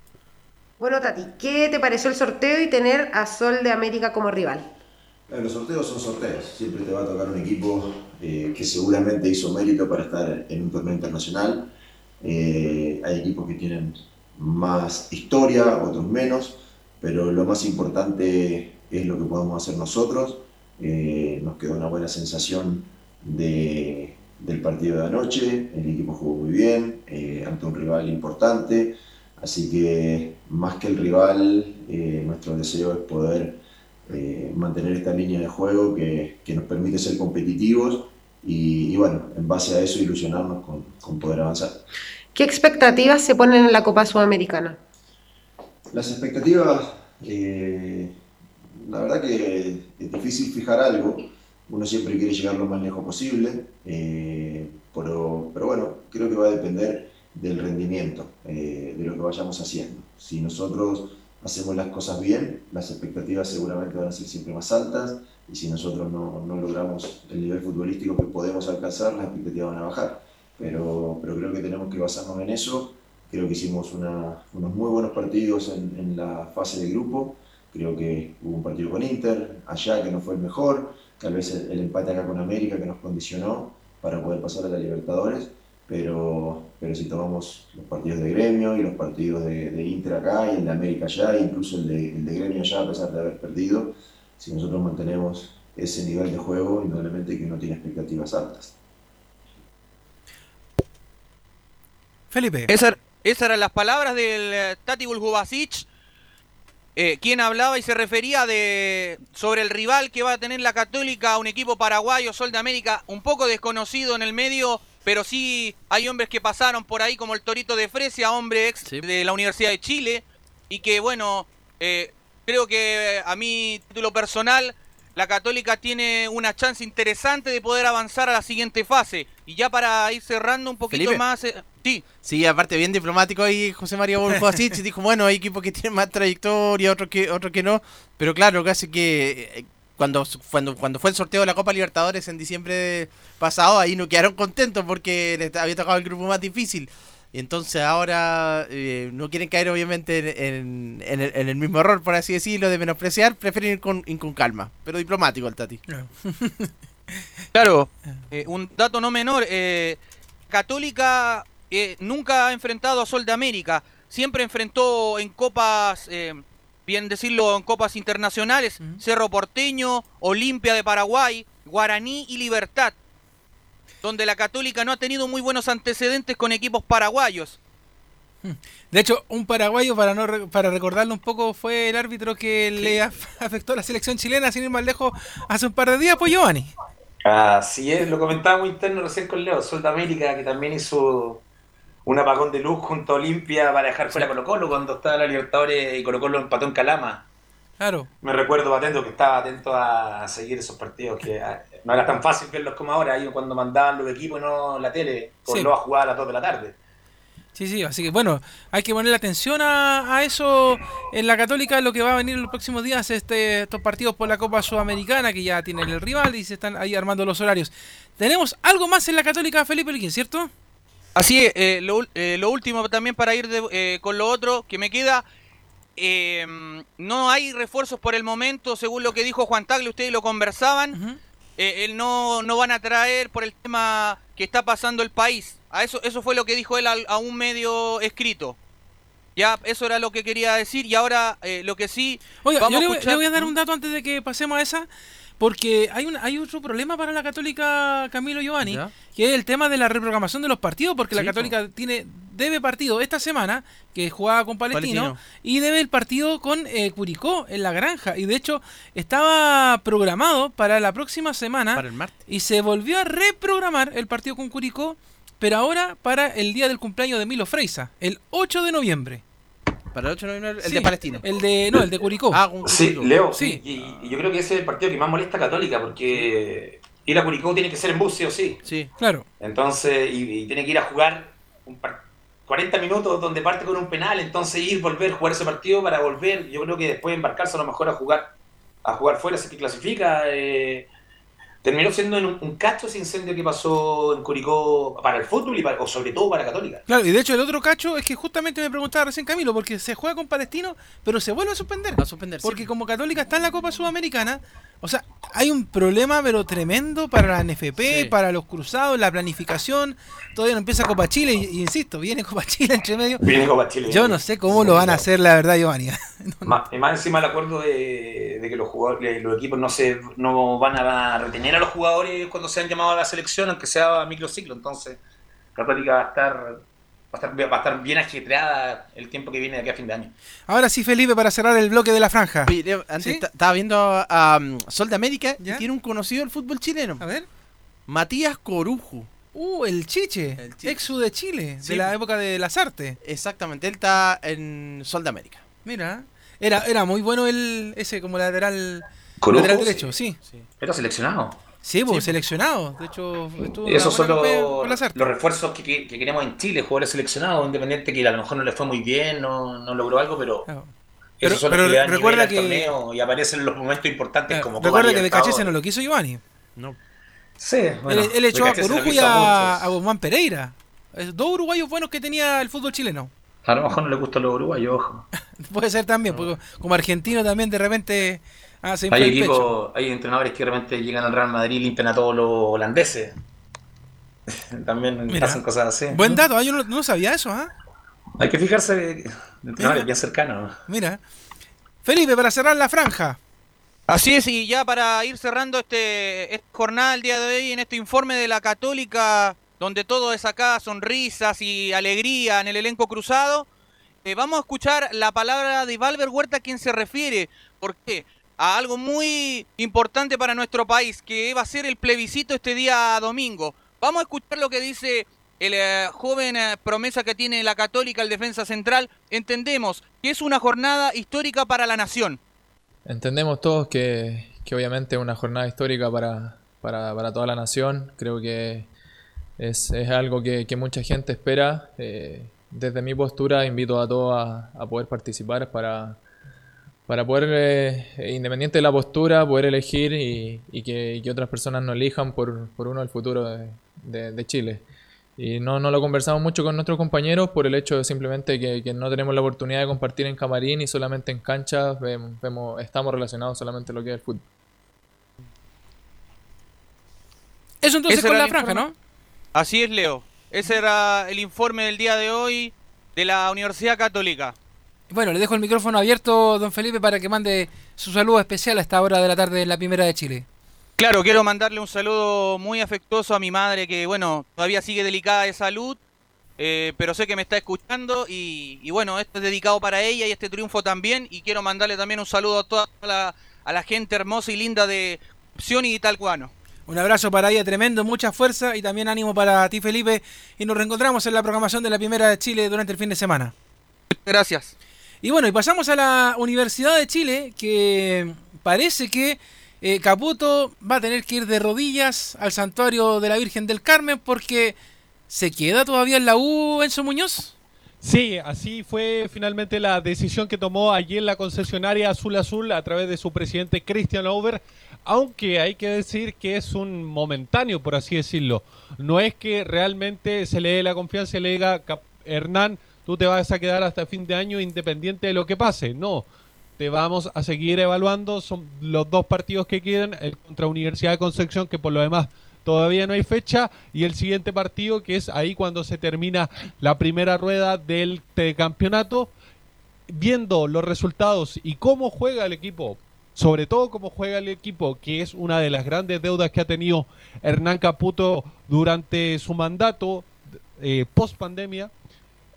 Bueno, Tati, ¿qué te pareció el sorteo y tener a Sol de América como rival? Eh, Los sorteos son sorteos. Siempre te va a tocar un equipo eh, que seguramente hizo mérito para estar en un torneo internacional. Eh, hay equipos que tienen más historia, otros menos, pero lo más importante es lo que podemos hacer nosotros. Eh, nos quedó una buena sensación de- del partido de anoche. El equipo jugó muy bien, eh, ante un rival importante. Así que más que el rival, eh, nuestro deseo es poder mantener esta línea de juego que, que nos permite ser competitivos y, y bueno, en base a eso ilusionarnos con, con poder avanzar. ¿Qué expectativas se ponen en la Copa Sudamericana? Las expectativas, eh, la verdad que es difícil fijar algo, uno siempre quiere llegar lo más lejos posible, eh, pero, pero bueno, creo que va a depender del rendimiento, eh, de lo que vayamos haciendo. Si nosotros hacemos las cosas bien, las expectativas seguramente van a ser siempre más altas y si nosotros no, no logramos el nivel futbolístico que podemos alcanzar, las expectativas van a bajar. Pero, pero creo que tenemos que basarnos en eso. Creo que hicimos una- unos muy buenos partidos en, en la fase de grupo. Creo que hubo un partido con Inter, allá que no fue el mejor, tal vez el, el empate acá con América que nos condicionó para poder pasar a la Libertadores, pero, pero si tomamos los partidos de gremio y los partidos de, de Inter acá y el de América allá, incluso el de, el de gremio allá a pesar de haber perdido, si nosotros mantenemos ese nivel de juego, indudablemente que uno tiene expectativas altas. Felipe. Esa- esas eran las palabras del eh, Tati Buljubasic, eh, quien hablaba y se refería de sobre el rival que va a tener la Católica, un equipo paraguayo, Sol de América, un poco desconocido en el medio, pero sí hay hombres que pasaron por ahí como el Torito de Fresia, hombre ex de la Universidad de Chile, y que bueno, eh, creo que a mi título personal la Católica tiene una chance interesante de poder avanzar a la siguiente fase. Y ya para ir cerrando un poquito Felipe. más... eh, sí, Sí, aparte bien diplomático ahí José María Borjosic dijo, bueno, hay equipos que tienen más trayectoria, otros que otros que no, pero claro, casi que eh, cuando, cuando, cuando fue el sorteo de la Copa Libertadores en diciembre pasado, ahí no quedaron contentos porque les había tocado el grupo más difícil. Y entonces ahora eh, no quieren caer obviamente en, en- en el, en el mismo error, por así decirlo, de menospreciar, prefieren ir con, ir con calma, pero diplomático el Tati. Claro, eh, un dato no menor, eh, Católica eh, nunca ha enfrentado a Sol de América, siempre enfrentó en copas, eh, bien decirlo, en copas internacionales, Cerro Porteño, Olimpia de Paraguay, Guaraní y Libertad, donde la Católica no ha tenido muy buenos antecedentes con equipos paraguayos. De hecho, un paraguayo, para no re- para recordarlo un poco, fue el árbitro que le af- afectó a la selección chilena, sin ir más lejos, hace un par de días, pues Giovanni. Así es, lo comentábamos interno recién con Leo, Sol de América, que también hizo un apagón de luz junto a Olimpia para dejar fuera a Colo Colo cuando estaba la Libertadores y Colo Colo empató en Calama. Claro. Me recuerdo atento que estaba atento a seguir esos partidos, que ah, no era tan fácil verlos como ahora, ahí cuando mandaban los equipos y no la tele, por Sí. no a jugar a las 2 de la tarde. Sí, sí, así que bueno, hay que ponerle atención a, a eso en la Católica, lo que va a venir en los próximos días, este, estos partidos por la Copa Sudamericana, que ya tienen el rival y se están ahí armando los horarios. Tenemos algo más en la Católica, Felipe Liquín, ¿cierto? Así es, eh, lo, eh, lo último también para ir de- eh, con lo otro que me queda, eh, no hay refuerzos por el momento, según lo que dijo Juan Tagle, ustedes lo conversaban, eh, él no, no van a traer por el tema que está pasando el país. A eso, eso fue lo que dijo él a, un medio escrito. Ya, eso era lo que quería decir y ahora eh, lo que sí... Oiga, vamos yo le, a voy- escuchar- le voy a dar un dato antes de que pasemos a esa, porque hay un, hay otro problema para la Católica Camilo Giovanni, ¿Ya? que es el tema de la reprogramación de los partidos, porque la Católica tiene debe partido esta semana, que jugaba con Palestino, Palestino. y debe el partido con eh, Curicó en la granja, y de hecho estaba programado para la próxima semana, Para el martes. y se volvió a reprogramar el partido con Curicó, pero ahora para el día del cumpleaños de Milo Freisa, el 8 de noviembre. Para el 8 de noviembre, el Sí, de Palestino. El de, no, el de Curicó. Ah, con Sí, Curicó. Leo, Sí. y, y yo creo que ese es el partido que más molesta a Católica, porque ir a Curicó tiene que ser en bus, sí o sí. Sí. Claro. Entonces, y, y tiene que ir a jugar un par- 40 minutos donde parte con un penal, entonces ir, volver, jugar ese partido para volver. Yo creo que después embarcarse a lo mejor a jugar a jugar fuera, si que clasifica. eh, terminó siendo en un, un cacho ese incendio que pasó en Curicó para el fútbol y para- o sobre todo para Católica. Claro, y de hecho el otro cacho es que justamente me preguntaba recién Camilo, porque se juega con Palestino, pero se vuelve a suspender. A suspender, sí. Porque como Católica está en la Copa Sudamericana, o sea, hay un problema pero tremendo para la NFP, Sí. para los cruzados, la planificación. Todavía no empieza Copa Chile, y, y insisto, viene Copa Chile entre medio. Viene Copa Chile. Yo no sé cómo lo van a hacer, la verdad, Giovanni. Más encima el acuerdo de, de que los jugadores, los equipos no se no van a retener a los jugadores cuando sean llamados a la selección, aunque sea a microciclo. Entonces, Católica va a estar va a estar, va a estar bien ajetreada el tiempo que viene de aquí a fin de año. Ahora sí, Felipe, para cerrar el bloque de la franja. Antes ¿Sí? esta- estaba viendo a, a, um, Sol de América ¿Ya? y tiene un conocido del fútbol chileno. A ver. Matías Corujo. Uh, el Chiche, El Chiche. exu de Chile, Sí. de la época de las artes. Exactamente, él está en Sol de América. Mira, era, era muy bueno el ese como lateral, Corujo, lateral sí. derecho, sí. Pero seleccionado. Sí, pues seleccionado. De hecho, Esos son los, los refuerzos que, que- que queremos en Chile, jugadores seleccionados, independiente que a lo mejor no le fue muy bien, no, no logró algo, pero Claro. esos Pero- son pero los que recuerda nivel al que- torneo y aparecen en los momentos importantes Claro, como Recuerda que. Becaché no lo quiso Giovanni. No. Sí, bueno, él, él echó a Corujo y a, a Guzmán Pereira. Es Dos uruguayos buenos que tenía el fútbol chileno. A lo mejor no le gustan los uruguayos, ojo. Puede ser también, porque como argentino también de repente ah, se Hay equipos, hay entrenadores que realmente llegan al Real Madrid y limpian a todos los holandeses. También Mira. pasan cosas así. Buen dato, ah, yo no, no sabía eso, ¿ah? Hay que fijarse de entrenadores bien cercanos. Mira. Felipe, para cerrar la franja. Así es, y ya para ir cerrando este, esta jornada el día de hoy en este informe de la Católica, donde todo es acá sonrisas y alegría en el elenco cruzado, eh, vamos a escuchar la palabra de Valver Huerta a quien se refiere. ¿Por qué? A algo muy importante para nuestro país, que va a ser el plebiscito este día domingo. Vamos a escuchar lo que dice el eh, joven eh, promesa que tiene la Católica, el defensa central. Entendemos que es una jornada histórica para la nación. Entendemos todos que, que obviamente es una jornada histórica para, para, para toda la nación. Creo que es, es algo que, que mucha gente espera. Eh, desde mi postura invito a todos a, a poder participar para, para poder, eh, independiente de la postura, poder elegir y, y que, y que otras personas nos elijan por, por uno el futuro de, de- de Chile. Y no, no lo conversamos mucho con nuestros compañeros por el hecho de simplemente que, que no tenemos la oportunidad de compartir en camarín y solamente en cancha vemos, vemos- estamos relacionados solamente en lo que es el fútbol. Eso entonces con la franja, informe. ¿no? Así es, Leo. Ese era el informe del día de hoy de la Universidad Católica. Bueno, le dejo el micrófono abierto, don Felipe, para que mande su saludo especial a esta hora de la tarde en la primera de Chile. Claro, quiero mandarle un saludo muy afectuoso a mi madre que, bueno, todavía sigue delicada de salud, eh, pero sé que me está escuchando y, y, bueno, esto es dedicado para ella y este triunfo también. Y quiero mandarle también un saludo a toda la, a la gente hermosa y linda de Opción y Talcuano. Un abrazo para ella tremendo, mucha fuerza y también ánimo para ti, Felipe. Y nos reencontramos en la programación de la primera de Chile durante el fin de semana. Gracias. Y bueno, y pasamos a la Universidad de Chile, que parece que eh, Caputo va a tener que ir de rodillas al santuario de la Virgen del Carmen porque se queda todavía en la U Enzo Muñoz. Sí, así fue finalmente la decisión que tomó en la concesionaria Azul Azul a través de su presidente Christian Over, aunque hay que decir que es un momentáneo, por así decirlo. No es que realmente se le dé la confianza y le diga, "Cap- Hernán, tú te vas a quedar hasta fin de año independiente de lo que pase. No, te vamos a seguir evaluando. Son los dos partidos que quedan, el contra Universidad de Concepción, que por lo demás todavía no hay fecha, y el siguiente partido, que es ahí cuando se termina la primera rueda del campeonato, viendo los resultados y cómo juega el equipo, sobre todo cómo juega el equipo, que es una de las grandes deudas que ha tenido Hernán Caputo durante su mandato eh, post pandemia,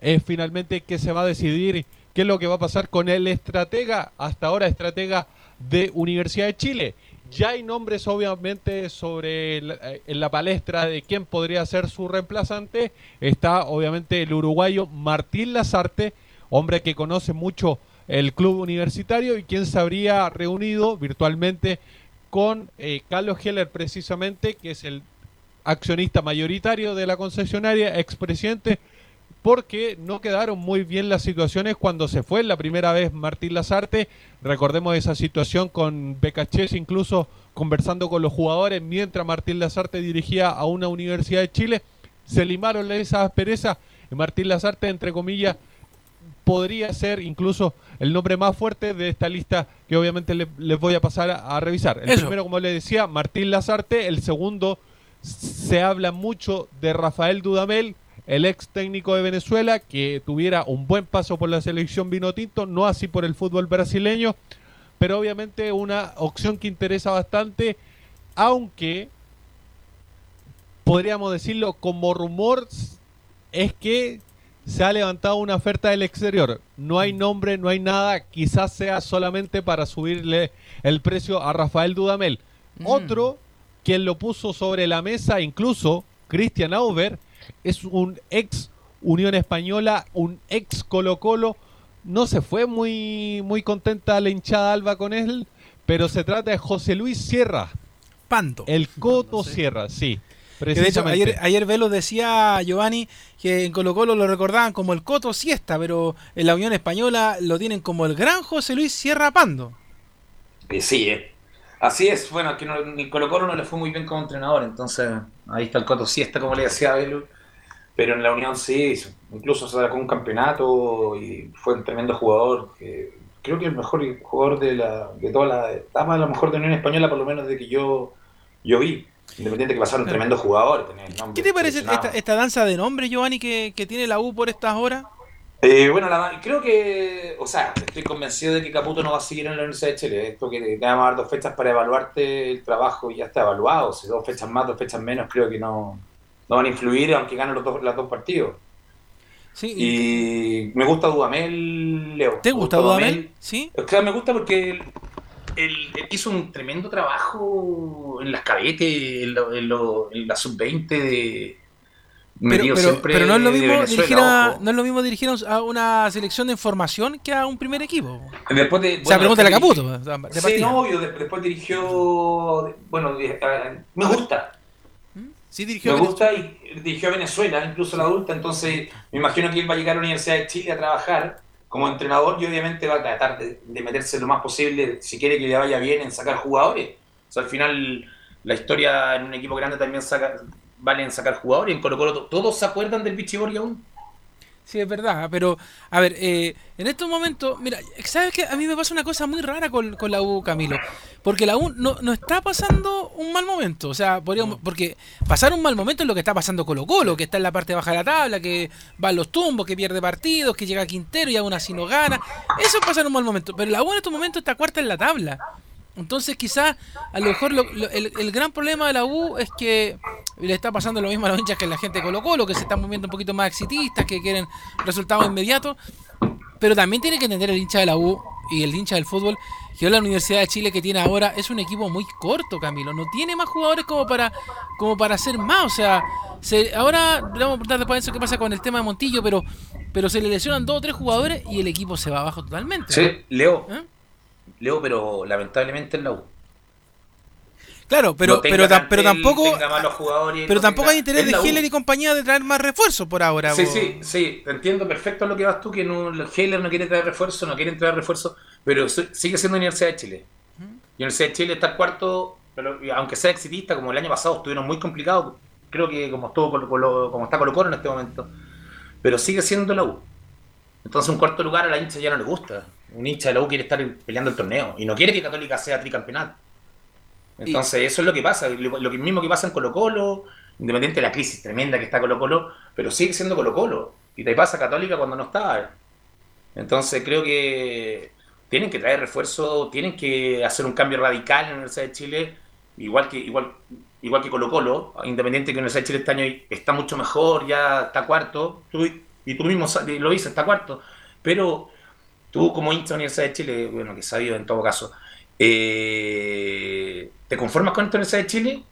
es finalmente que se va a decidir qué es lo que va a pasar con el estratega, hasta ahora estratega de Universidad de Chile. Ya hay nombres obviamente sobre la- eh, en la palestra de quién podría ser su reemplazante. Está obviamente el uruguayo Martín Lazarte, hombre que conoce mucho el club universitario y quien se habría reunido virtualmente con eh, Carlos Heller precisamente, que es el accionista mayoritario de la concesionaria, expresidente, porque no quedaron muy bien las situaciones cuando se fue la primera vez Martín Lazarte. Recordemos esa situación con Becachés, incluso conversando con los jugadores mientras Martín Lazarte dirigía a una universidad de Chile. Se limaron esas asperezas y Martín Lazarte, entre comillas, podría ser incluso el nombre más fuerte de esta lista que obviamente le- les voy a pasar a, a revisar. El Eso. primero, como le decía, Martín Lazarte. El segundo, se habla mucho de Rafael Dudamel, el ex técnico de Venezuela, que tuviera un buen paso por la selección vino tinto, no así por el fútbol brasileño, pero obviamente una opción que interesa bastante, aunque podríamos decirlo como rumor, es que se ha levantado una oferta del exterior. No hay nombre, no hay nada, quizás sea solamente para subirle el precio a Rafael Dudamel. Otro, quien lo puso sobre la mesa, incluso Christian Auber, es un ex Unión Española, un ex Colo Colo. No se fue muy, muy contenta la hinchada Alba con él, pero se trata de José Luis Sierra. Panto. El Coto Sierra, sí. De hecho, Precisamente. ayer, ayer Velo decía Giovanni que en Colo Colo lo recordaban como el Coto Siesta, pero en la Unión Española lo tienen como el gran José Luis Sierra Pando. Eh, sí, eh. Así es. Bueno, que no, el Colo Colo no le fue muy bien como entrenador, entonces ahí está el Coto Siesta, como le decía Velo. Pero en la Unión sí, incluso se sacó un campeonato y fue un tremendo jugador. creo que el mejor jugador de, la, de toda la etapa, a lo mejor de Unión Española, por lo menos de que yo, yo vi. Independiente que pasaron un tremendo jugador. tenía el nombre ¿Qué te parece esta, esta danza de nombres, Giovanni, que, que tiene la U por estas horas? Eh, bueno, la- creo que, o sea, estoy convencido de que Caputo no va a seguir en la Universidad de Chile. Esto que te vamos a dar dos fechas para evaluarte el trabajo y ya está evaluado. Si dos fechas más, dos fechas menos, creo que no, no van a influir aunque ganen los dos, los dos partidos. Sí, Y me gusta Dudamel, Leo. ¿Te gusta Dudamel? Sí. O sea, me gusta porque él, él- él hizo un tremendo trabajo en las cadetes, en, lo- en lo- en la sub-20 de, Pero, metido pero, siempre pero no es lo mismo dirigir a, no es lo mismo dirigir a un- a una selección de formación que a un primer equipo. Después de, o sea, pregúntale a Caputo. de Sí, no, obvio, de- después dirigió, bueno, eh, me gusta. Sí, dirigió Me a gusta y dirigió a Venezuela, incluso la adulta, entonces me imagino que él va a llegar a la Universidad de Chile a trabajar como entrenador y obviamente va a tratar de, de meterse lo más posible, si quiere que le vaya bien, en sacar jugadores. O sea, al final la historia en un equipo grande también saca, vale en sacar jugadores, en Colo Colo to- todos se acuerdan del Pichiborri aún. Sí, es verdad, pero a ver, eh, en estos momentos, mira, ¿sabes qué? A mí me pasa una cosa muy rara con, con la U, Camilo. Porque la U no, no está pasando un mal momento. O sea, podríamos, porque pasar un mal momento es lo que está pasando Colo Colo, que está en la parte baja de la tabla, que va a los tumbos, que pierde partidos, que llega a Quintero y aún así no gana. Eso es pasar un mal momento. Pero la U en estos momentos está cuarta en la tabla. Entonces quizás a lo mejor lo- lo- el, el gran problema de la U es que le está pasando lo mismo a los hinchas que a la gente de Colo Colo, que se están moviendo un poquito más exitistas, que quieren resultados inmediatos. Pero también tiene que entender el hincha de la U y el hincha del fútbol que la Universidad de Chile que tiene ahora es un equipo muy corto, Camilo. No tiene más jugadores como para como para hacer más. O sea, se, ahora vamos a preguntar después de eso qué pasa con el tema de Montillo, pero pero se le lesionan dos o tres jugadores y el equipo se va abajo totalmente. Sí, Leo. ¿Eh? Leo, pero lamentablemente en la U. Claro, pero, No pero, tampoco pero tampoco hay interés de. Heller y compañía de traer más refuerzos por ahora. Sí, sí, sí, entiendo perfecto lo que vas tú, que no, el Heller no quiere traer refuerzo, no quieren traer refuerzo, pero sigue siendo Universidad de Chile. Y Universidad de Chile está cuarto, pero aunque sea exitista, como el año pasado estuvieron muy complicados, creo que como estuvo Colo- Colo- como está Colo Colo en este momento, pero sigue siendo la U. Entonces un cuarto lugar a la hincha ya no le gusta. Un hincha de la U quiere estar peleando el torneo y no quiere que Católica sea tricampeonato. Entonces eso es lo que pasa, lo, mismo que pasa en Colo Colo, independiente de la crisis tremenda que está Colo Colo, pero sigue siendo Colo Colo. Y te pasa Católica cuando no está. Entonces creo que tienen que traer refuerzo, tienen que hacer un cambio radical en la Universidad de Chile, igual que igual igual que Colo Colo, independiente que la Universidad de Chile este año está mucho mejor, ya está cuarto, tú- y tú mismo lo dices, está cuarto, pero tú como hincha de la Universidad de Chile, bueno, que sabido en todo caso, eh, ¿te conformas con esta Universidad de Chile?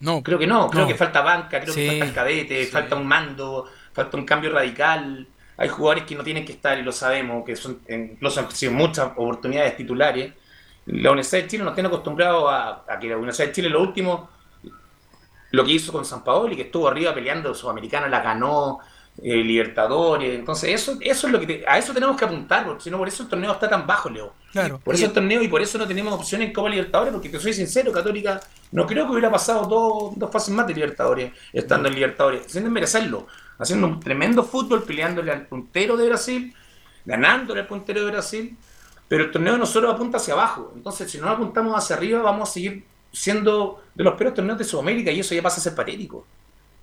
No. Creo que no, creo No. que falta banca, creo Sí, que falta el cadete, sí. falta un mando, falta un cambio radical. Hay jugadores que no tienen que estar y lo sabemos, que son incluso han sido muchas oportunidades titulares. La Universidad de Chile nos tiene acostumbrados a, a que la Universidad de Chile lo último, lo que hizo con San Paoli, que estuvo arriba peleando Sudamericana, la ganó, eh, Libertadores. Entonces, eso, eso es lo que te- a eso tenemos que apuntar, porque si no, por eso el torneo está tan bajo, Leo. Claro. Por eso el torneo y por eso no tenemos opciones en Copa Libertadores, porque te soy sincero, Católica, no creo que hubiera pasado dos, dos fases más de Libertadores, estando en Libertadores, sin merecerlo, haciendo un tremendo fútbol, peleándole al puntero de Brasil, ganándole al puntero de Brasil, pero el torneo nosotros apunta hacia abajo. Entonces, si no apuntamos hacia arriba, vamos a seguir siendo de los peores torneos de Sudamérica y eso ya pasa a ser patético.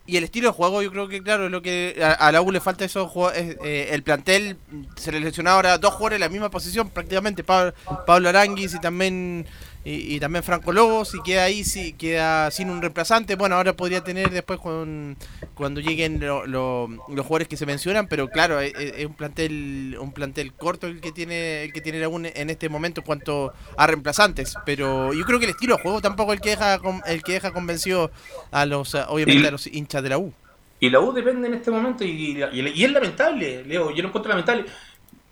Y el estilo de juego, yo creo que, claro, es lo que a, a la U le falta eso. es, eh, el plantel se le lesionó ahora dos jugadores en la misma posición, prácticamente. Pablo Aranguis y también y, y también Franco Lobos. Y queda ahí, sí, queda sin un reemplazante. Bueno, ahora podría tener después con, cuando lleguen lo- lo- los jugadores que se mencionan. Pero claro, es, es- es un plantel un plantel corto el que tiene el que tiene U en este momento en cuanto a reemplazantes. Pero yo creo que el estilo de juego tampoco el que deja el que deja convencido a los obviamente a los hinchas de la U. Y la U depende en este momento y, y- y es lamentable, Leo, yo lo encuentro lamentable.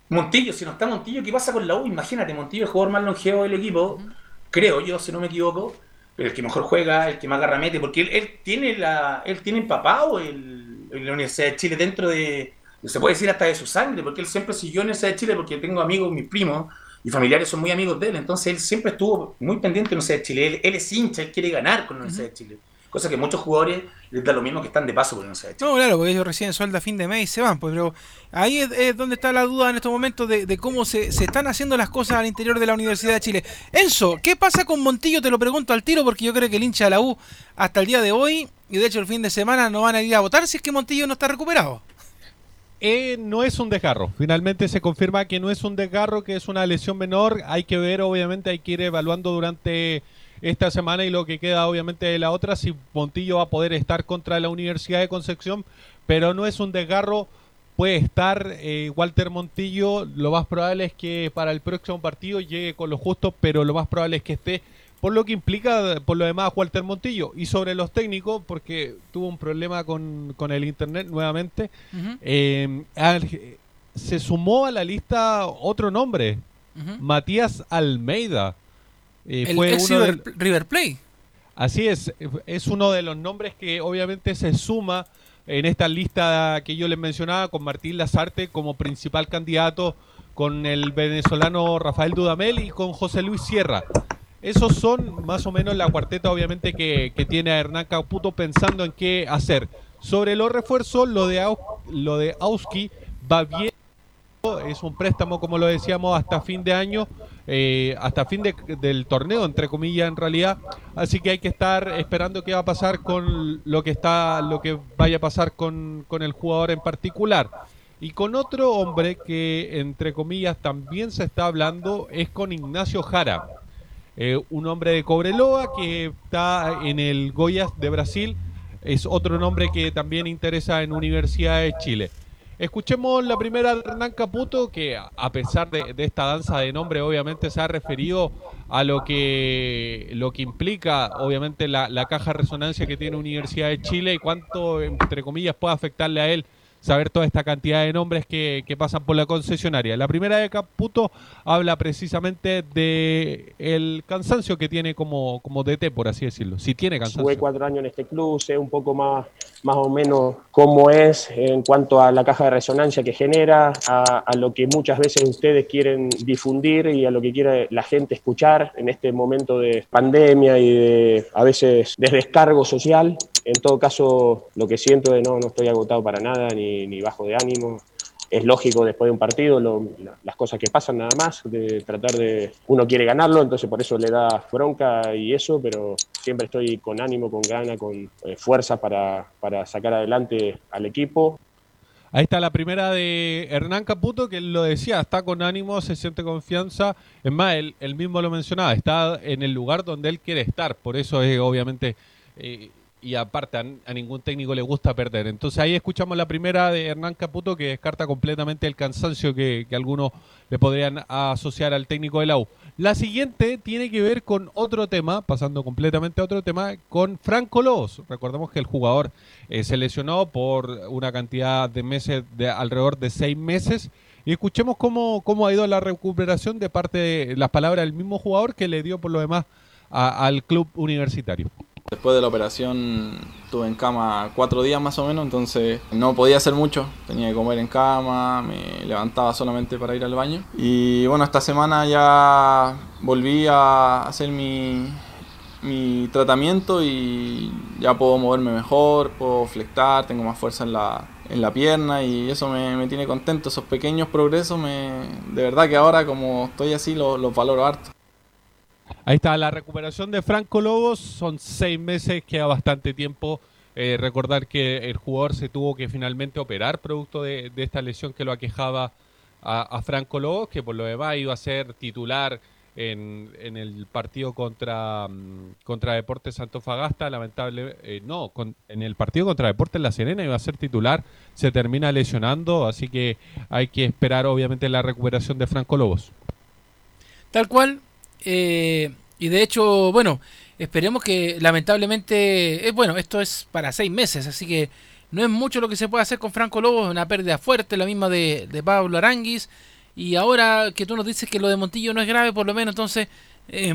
Montillo, si no está Montillo, ¿qué pasa con la U? Imagínate, Montillo es el jugador más longevo del equipo, creo yo, si no me equivoco, el que mejor juega, el que más garra mete, porque él, tiene la él tiene empapado el, el- la Universidad de Chile dentro de, se puede decir hasta de su sangre, porque él siempre siguió en la Universidad de Chile, porque tengo amigos, mis primos y familiares son muy amigos de él, entonces él siempre estuvo muy pendiente de la Universidad de Chile, él, es hincha, él quiere ganar con la Universidad de Chile, cosa que muchos jugadores da lo mismo que están de paso por de Chile. No, claro, porque ellos reciben sueldo a fin de mes y se van, pues, pero ahí es, es donde está la duda en estos momentos de, de cómo se, se están haciendo las cosas al interior de la Universidad de Chile. Enzo, ¿qué pasa con Montillo? Te lo pregunto al tiro porque yo creo que el hincha de la U hasta el día de hoy, y de hecho el fin de semana, no van a ir a votar si es que Montillo no está recuperado. Eh, no es un desgarro. Finalmente se confirma que no es un desgarro, que es una lesión menor. Hay que ver, obviamente, hay que ir evaluando durante esta semana y lo que queda, obviamente, de la otra, si Montillo va a poder estar contra la Universidad de Concepción, pero no es un desgarro. Puede estar eh, Walter Montillo. Lo más probable es que para el próximo partido llegue con lo justo, pero lo más probable es que esté por lo que implica por lo demás Walter Montillo. Y sobre los técnicos, porque tuvo un problema con, con el internet nuevamente, eh, al- se sumó a la lista otro nombre. Matías Almeida. Eh, El fue ex uno River, del- River Plate. Así es, es uno de los nombres que obviamente se suma en esta lista que yo les mencionaba con Martín Lazarte como principal candidato, con el venezolano Rafael Dudamel y con José Luis Sierra. Esos son más o menos la cuarteta obviamente que, que tiene a Hernán Caputo pensando en qué hacer. Sobre los refuerzos, lo de, lo de Auski va bien es un préstamo, como lo decíamos, hasta fin de año, eh, hasta fin de- del torneo, entre comillas, en realidad. Así que hay que estar esperando qué va a pasar con lo que está, lo que vaya a pasar con, con el jugador en particular. Y con otro hombre que, entre comillas, también se está hablando, es con Ignacio Jara. Eh, un hombre de Cobreloa que está en el Goiás de Brasil. Es otro nombre que también interesa en Universidad de Chile. Escuchemos la primera de Hernán Caputo, que a- pesar de, de esta danza de nombre, obviamente se ha referido a lo que, lo que implica, obviamente, la, la caja de resonancia que tiene Universidad de Chile y cuánto, entre comillas, puede afectarle a él saber toda esta cantidad de nombres que, que pasan por la concesionaria. La primera de Caputo habla precisamente de el cansancio que tiene como, como DT, por así decirlo. Si tiene cansancio. Jugué cuatro años en este club, sé un poco más, más o menos cómo es en cuanto a la caja de resonancia que genera, a, a lo que muchas veces ustedes quieren difundir y a lo que quiere la gente escuchar en este momento de pandemia y de a veces de descargo social. En todo caso, lo que siento es no, no estoy agotado para nada ni, ni bajo de ánimo es lógico después de un partido las cosas que pasan nada más, de tratar de... Uno quiere ganarlo, entonces por eso le da bronca y eso, pero siempre estoy con ánimo, con gana, con eh, fuerza para, para sacar adelante al equipo. Ahí está la primera de Hernán Caputo, que lo decía, está con ánimo, se siente confianza. Es más, él, él mismo lo mencionaba, está en el lugar donde él quiere estar. Por eso es obviamente, eh, y aparte a, ningún técnico le gusta perder. Entonces ahí escuchamos la primera de Hernán Caputo, que descarta completamente el cansancio que, algunos le podrían asociar al técnico de la U. La siguiente tiene que ver con otro tema, pasando completamente a otro tema, con Franco Lobos. Recordemos que el jugador eh, se lesionó por una cantidad de meses, de alrededor de seis meses. Y escuchemos cómo, cómo ha ido la recuperación de parte de las palabras del mismo jugador que le dio por lo demás al club universitario. Después de la operación estuve en cama cuatro días más o menos, entonces no podía hacer mucho. Tenía que comer en cama, me levantaba solamente para ir al baño. Y bueno, esta semana ya volví a hacer mi, mi tratamiento y ya puedo moverme mejor, puedo flectar, tengo más fuerza en la, en la pierna y eso me, me tiene contento. Esos pequeños progresos, me, de verdad que ahora como estoy así los los valoro harto. Ahí está la recuperación de Franco Lobos. Son seis meses, queda bastante tiempo. Eh, recordar que el jugador se tuvo que finalmente operar producto de, esta lesión que lo aquejaba a, Franco Lobos, que por lo demás iba a ser titular en, el partido contra, mm, contra Deportes Antofagasta. Lamentable, eh, no, en el partido contra Deportes La Serena iba a ser titular. Se termina lesionando, así que hay que esperar obviamente la recuperación de Franco Lobos. Tal cual. Eh, y de hecho, bueno, esperemos que lamentablemente, eh, bueno, esto es para seis meses, así que no es mucho lo que se puede hacer con Franco Lobo, es una pérdida fuerte, la misma de, de Pablo Aranguis. Y ahora que tú nos dices que lo de Montillo no es grave, por lo menos entonces eh,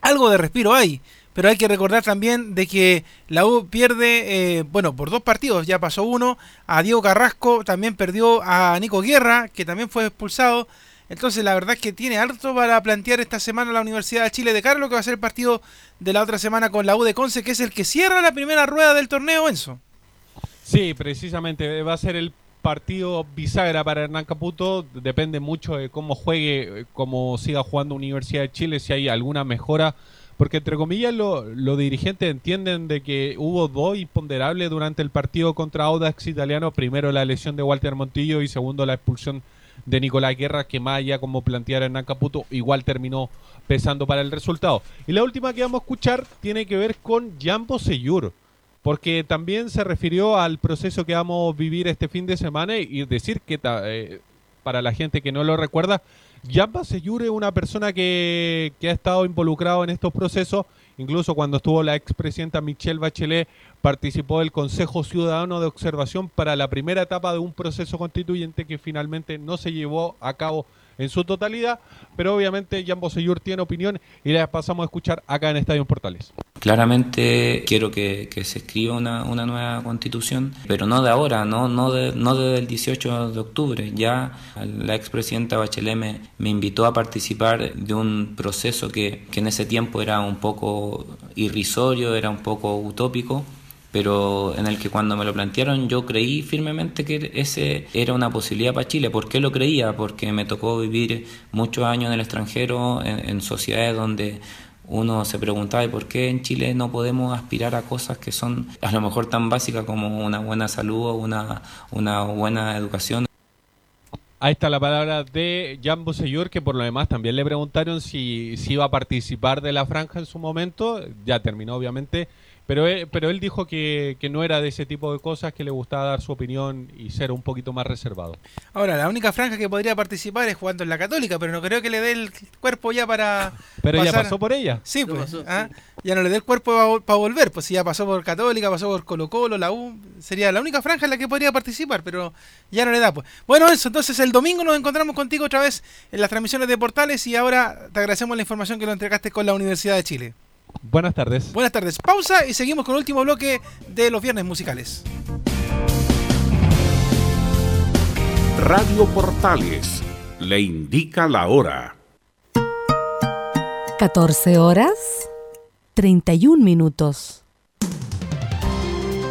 algo de respiro hay. Pero hay que recordar también de que la U pierde, eh, bueno, por dos partidos, ya pasó uno, a Diego Carrasco, también perdió a Nico Guerra, que también fue expulsado. Entonces la verdad es que tiene harto para plantear esta semana la Universidad de Chile de lo que va a ser el partido de la otra semana con la U de Conce, que es el que cierra la primera rueda del torneo, Enzo. Sí, precisamente va a ser el partido bisagra para Hernán Caputo. Depende mucho de cómo juegue, eh, cómo siga jugando Universidad de Chile, si hay alguna mejora. Porque entre comillas lo- los dirigentes entienden de que hubo dos imponderables durante el partido contra Audax Italiano. Primero la lesión de Walter Montillo y segundo la expulsión de Nicolás Guerra, que más allá como planteara Hernán Caputo, igual terminó pesando para el resultado. Y la última que vamos a escuchar tiene que ver con Jambo Seyur porque también se refirió al proceso que vamos a vivir este fin de semana y decir que eh, para la gente que no lo recuerda, Jan Baseyur es una persona que, que ha estado involucrado en estos procesos. Incluso cuando estuvo la expresidenta Michelle Bachelet, participó del Consejo Ciudadano de Observación para la primera etapa de un proceso constituyente que finalmente no se llevó a cabo en su totalidad, pero obviamente Jan Bosellur tiene opinión y la pasamos a escuchar acá en Estadio Portales. Claramente quiero que, que se escriba una, una, nueva constitución, pero no de ahora, no, no, de, no desde el 18 de octubre. Ya la expresidenta Bachelet me, me, invitó a participar de un proceso que, que en ese tiempo era un poco irrisorio, era un poco utópico, pero en el que cuando me lo plantearon yo creí firmemente que ese era una posibilidad para Chile. ¿Por qué lo creía? Porque me tocó vivir muchos años en el extranjero, en, en sociedades donde uno se preguntaba ¿y por qué en Chile no podemos aspirar a cosas que son a lo mejor tan básicas como una buena salud o una, una buena educación. Ahí está la palabra de Jan Bosellur, que por lo demás también le preguntaron si, si iba a participar de la franja en su momento. Ya terminó, obviamente. Pero él, pero él dijo que, que, no era de ese tipo de cosas, que le gustaba dar su opinión y ser un poquito más reservado. Ahora, la única franja que podría participar es jugando en la Católica, pero no creo que le dé el cuerpo ya para. Pero pasar. ya pasó por ella. Sí, pues. Pasó, ¿ah? sí. Ya no le dé el cuerpo para, volver, pues si ya pasó por Católica, pasó por Colo Colo, la U, sería la única franja en la que podría participar, pero ya no le da. pues Bueno, eso, entonces el domingo nos encontramos contigo otra vez en las transmisiones de Portales y ahora te agradecemos la información que nos entregaste con la Universidad de Chile. Buenas tardes. Buenas tardes. Pausa y seguimos con el último bloque de los viernes musicales. Radio Portales le indica la hora. 14 horas 31 minutos.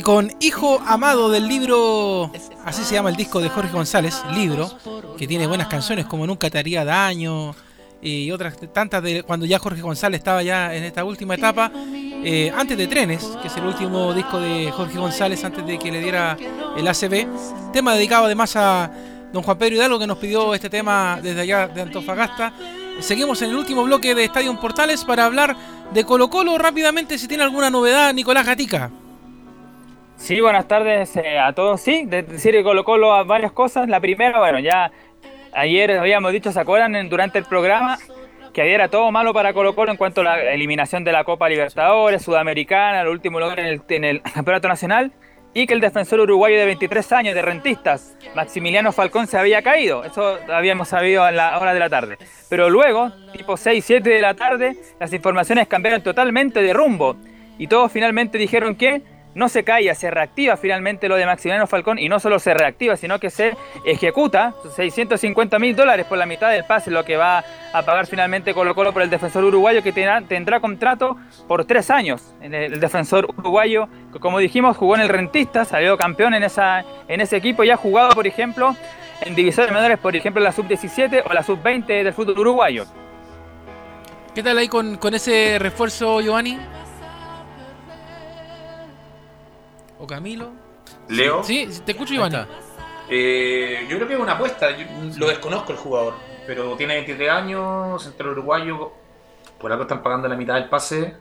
Y con Hijo Amado del libro, así se llama el disco de Jorge González, libro, que tiene buenas canciones como Nunca te haría daño, y otras tantas de cuando ya Jorge González estaba ya en esta última etapa, eh, antes de Trenes, que es el último disco de Jorge González antes de que le diera el ACB, tema dedicado además a don Juan Pedro Hidalgo que nos pidió este tema desde allá de Antofagasta. Seguimos en el último bloque de Estadio Portales para hablar de Colo Colo rápidamente si tiene alguna novedad Nicolás Gatica. Sí, buenas tardes eh, a todos. Sí, de decir que Colo Colo a varias cosas. La primera, bueno, ya ayer habíamos dicho, ¿se acuerdan durante el programa? Que ayer era todo malo para Colo Colo en cuanto a la eliminación de la Copa Libertadores, Sudamericana, el último lugar en el, en Campeonato Nacional, y que el defensor uruguayo de 23 años de rentistas, Maximiliano Falcón, se había caído. Eso habíamos sabido en la hora de la tarde. Pero luego, tipo 6, 7 de la tarde, las informaciones cambiaron totalmente de rumbo. Y todos finalmente dijeron que no se caía, se reactiva finalmente lo de Maximiliano Falcón y no solo se reactiva, sino que se ejecuta 650 mil dólares por la mitad del pase, lo que va a pagar finalmente Colo Colo por el defensor uruguayo que tendrá, contrato por tres años. El, defensor uruguayo, como dijimos, jugó en el Rentista, salió campeón en, ese equipo y ha jugado, por ejemplo, en divisiones menores, por ejemplo, la sub-17 o la sub-20 del fútbol uruguayo. ¿Qué tal ahí con ese refuerzo, Giovanni? ¿O Camilo? Leo. Sí, te escucho, Giovanni. Eh, yo creo que es una apuesta. Yo lo desconozco el jugador, pero tiene 23 años, central uruguayo. Por algo están pagando la mitad del pase.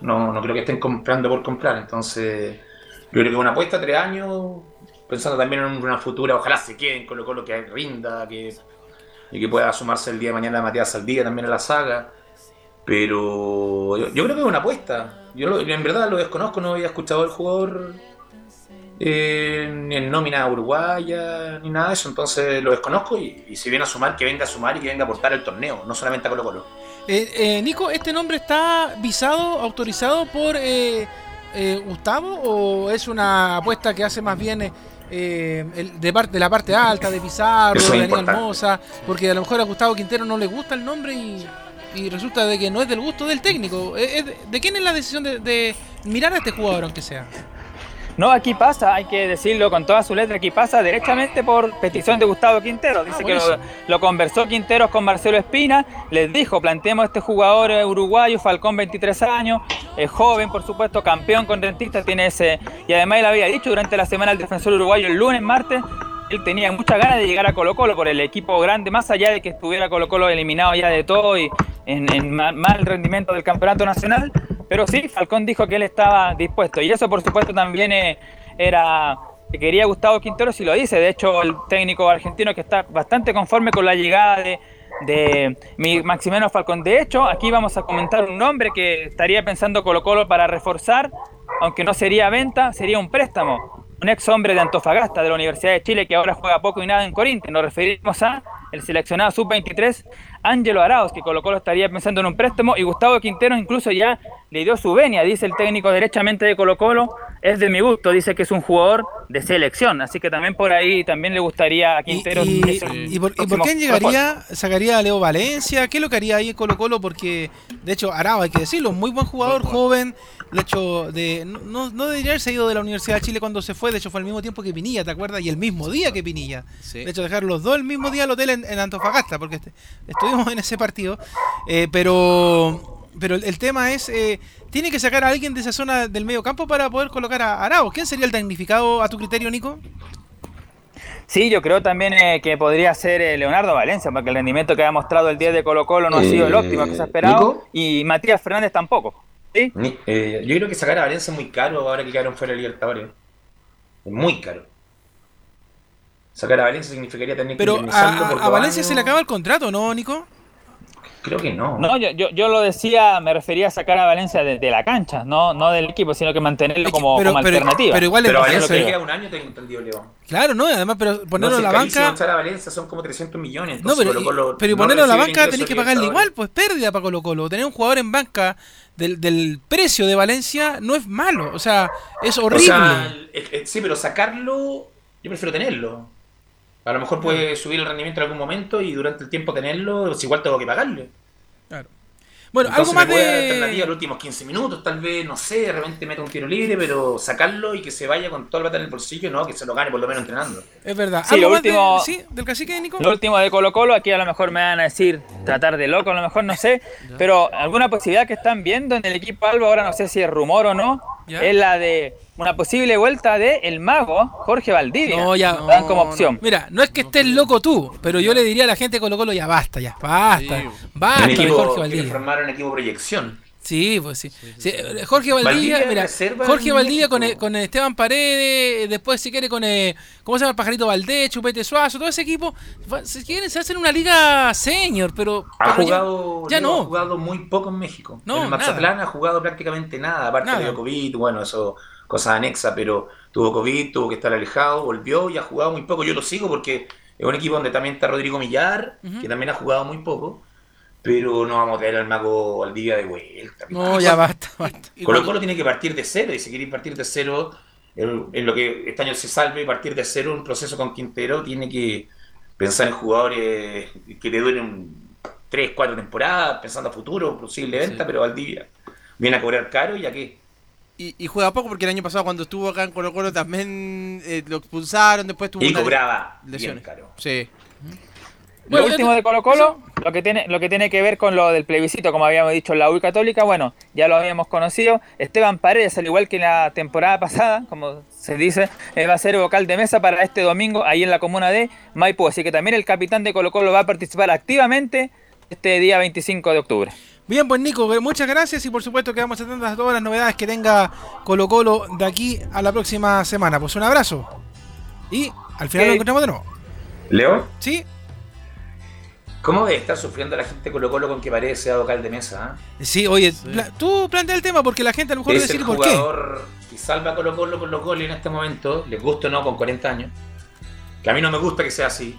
No, no creo que estén comprando por comprar. Entonces, yo creo que es una apuesta, tres años. Pensando también en una futura, ojalá se queden con lo que rinda, que, y que pueda sumarse el día de mañana Matías Saldía también a la saga. Pero yo, yo creo que es una apuesta. Yo lo- en verdad lo desconozco, no había escuchado al jugador eh, ni en nómina uruguaya, ni nada de eso. Entonces lo desconozco y, y si viene a sumar, que venga a sumar y que venga a aportar el torneo, no solamente a Colo Colo. Eh, eh, Nico, ¿este nombre está visado, autorizado por eh, eh, Gustavo o es una apuesta que hace más bien eh, el- de, parte, de la parte alta, de Pizarro, de Daniel. Moza? Porque a lo mejor a Gustavo Quintero no le gusta el nombre y, y resulta de que no es del gusto del técnico. Eh, es de, ¿de quién es la decisión de, de mirar a este jugador, aunque sea? No, aquí pasa, hay que decirlo con toda su letra, aquí pasa derechamente por petición de Gustavo Quintero. Dice que lo, conversó Quinteros con Marcelo Espina, les dijo, planteemos este jugador eh, uruguayo, Falcón 23 años, es joven por supuesto, campeón con Rentista, tiene ese... Y además él había dicho durante la semana el defensor uruguayo el lunes, martes, él tenía muchas ganas de llegar a Colo Colo por el equipo grande, más allá de que estuviera Colo Colo eliminado ya de todo y en, en ma- mal rendimiento del campeonato nacional. Pero sí, Falcón dijo que él estaba dispuesto. Y eso por supuesto también eh, era que quería Gustavo Quintero si lo dice. De hecho, el técnico argentino que está bastante conforme con la llegada de, de mi Maximiliano Falcón. De hecho, aquí vamos a comentar un nombre que estaría pensando Colo Colo para reforzar, aunque no sería venta, sería un préstamo. Un ex hombre de Antofagasta, de la Universidad de Chile, que ahora juega poco y nada en Corinthians. Nos referimos a el seleccionado sub-23, Ángelo Arauz, que Colo Colo estaría pensando en un préstamo, y Gustavo Quintero incluso ya le dio su venia, dice el técnico derechamente de Colo Colo, es de mi gusto, dice que es un jugador de selección, así que también por ahí también le gustaría a Quintero. ¿Y, por, y por quién llegaría? ¿Sacaría a Leo Valencia? ¿Qué es lo que haría ahí en Colo Colo? Porque, de hecho, Arao, hay que decirlo, muy buen jugador, joven. De hecho, de, no, no no debería haberse ido de la Universidad de Chile cuando se fue. De hecho, fue al mismo tiempo que Pinilla, ¿te acuerdas? Y el mismo día que Pinilla. De hecho, dejaron los dos el mismo día al hotel en, en Antofagasta, porque este- estuvimos en ese partido. Eh, pero pero el, el tema es, eh, tiene que sacar a alguien de esa zona del medio campo para poder colocar a Arao. ¿Quién sería el damnificado a tu criterio, Nico? Sí, yo creo también eh, que podría ser eh, Leonardo Valencia, porque el rendimiento que ha mostrado el 10 de Colo Colo no ha sido el óptimo que se ha esperado, Nico. y Matías Fernández tampoco. ¿sí? Ni- eh, yo creo que sacar a Valencia es muy caro ahora que quedaron fuera de Libertadores. Es muy caro. Sacar a Valencia significaría tener que Pero a, indemnizarlo a- a dos Valencia se le acaba el contrato, ¿no, Nico? Creo que no. No, yo, yo, yo lo decía, me refería a sacar a Valencia de, de la cancha, no, no del equipo, sino que mantenerlo como, pero- como pero- alternativa. pero igual Pero a Valencia le que queda un año, tengo entendido, León. Claro, no, y además, pero ponerlo no, en la banca. echar a Valencia son como 300 millones. No, pero, Colo-Colo pero y no ponerlo en la banca tenéis que pagarle igual, pues pérdida para Colo Colo. Tener un jugador en banca del, del precio de Valencia no es malo, o sea, es O horrible. sí, pero sacarlo, yo prefiero tenerlo. A lo mejor puede subir el rendimiento en algún momento y durante el tiempo tenerlo, pues igual tengo que pagarle. Bueno, Entonces algo más me puede dar de- alternativa los últimos 15 minutos, tal vez, no sé, de repente meta un tiro libre, pero sacarlo y que se vaya con todo el bata en el bolsillo, no, que se lo gane por lo menos entrenando. Es verdad. Sí, ¿Algo lo más de- último- sí, del cacique, Nico? Lo último de Colo Colo, aquí a lo mejor me van a decir tratar de loco, a lo mejor no sé, pero alguna posibilidad que están viendo en el equipo Alba, ahora no sé si es rumor o no, Ya. es la de una posible vuelta de el mago Jorge Valdivia. No, ya. Lo dan como opción. Mira, no es que estés loco tú, pero yo le diría a la gente de Colo Colo ya basta, ya basta. Basta equipo, Jorge Valdivia. formar un equipo proyección. Sí, pues sí. Sí, eh, Jorge Valdivia, Valdivia mira, Jorge Valdivia con, con Esteban Paredes, después si quiere con, eh, ¿cómo se llama? el Pajarito Valdés, Chupete Suazo, todo ese equipo, si quieren se hacen una liga senior, pero, Ha pero jugado, ya, Leo ha no. jugado muy poco en México. No, en el Mazatlán ha jugado prácticamente nada, aparte Nada. de COVID, bueno, eso, cosas anexas, pero tuvo COVID, tuvo que estar alejado, volvió y ha jugado muy poco. Yo lo sigo porque es un equipo donde también está Rodrigo Millar, que también ha jugado muy poco, pero no vamos a traer al mago Valdivia de vuelta. No, ya basta, basta. Colo Colo tiene que partir de cero, y si quiere partir de cero, en, en lo que este año se salve, partir de cero, un proceso con Quintero, tiene que pensar en jugadores que le duren 3, 4 temporadas, pensando a futuro, posible venta, pero Valdivia viene a cobrar caro y a qué. Y, y juega poco porque el año pasado cuando estuvo acá en Colo Colo también eh, lo expulsaron, después tuvo Y una cobraba bien lesiones. caro. Sí. Lo último de Colo Colo, lo que tiene, lo que tiene que ver con lo del plebiscito, como habíamos dicho en la U Católica, bueno, ya lo habíamos conocido. Esteban Paredes, al igual que la temporada pasada, como se dice, eh, va a ser vocal de mesa para este domingo ahí en la comuna de Maipú. Así que también el capitán de Colo Colo va a participar activamente este día 25 de octubre. Bien, pues Nico, muchas gracias y por supuesto que vamos atentos a todas las novedades que tenga Colo Colo de aquí a la próxima semana. Pues un abrazo. Y al final Ok. nos encontramos de nuevo. Leo, ¿Sí? ¿Cómo debe estar sufriendo la gente Colo Colo con que Paredes sea vocal de mesa? ah? Sí, oye, pla- tú plantea el tema porque la gente a lo mejor el decir por qué. jugador que salva a Colo Colo con los goles en este momento, les gusta o no, con 40 años. Que a mí no me gusta que sea así.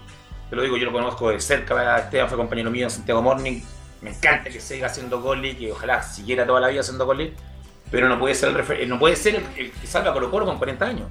Te lo digo, yo lo conozco de cerca. Esteban fue compañero mío en Santiago Morning. Me encanta que siga haciendo goles y que ojalá siguiera toda la vida haciendo goles. Pero no puede ser el, refer- no puede ser el, el que salva a Colo Colo con 40 años.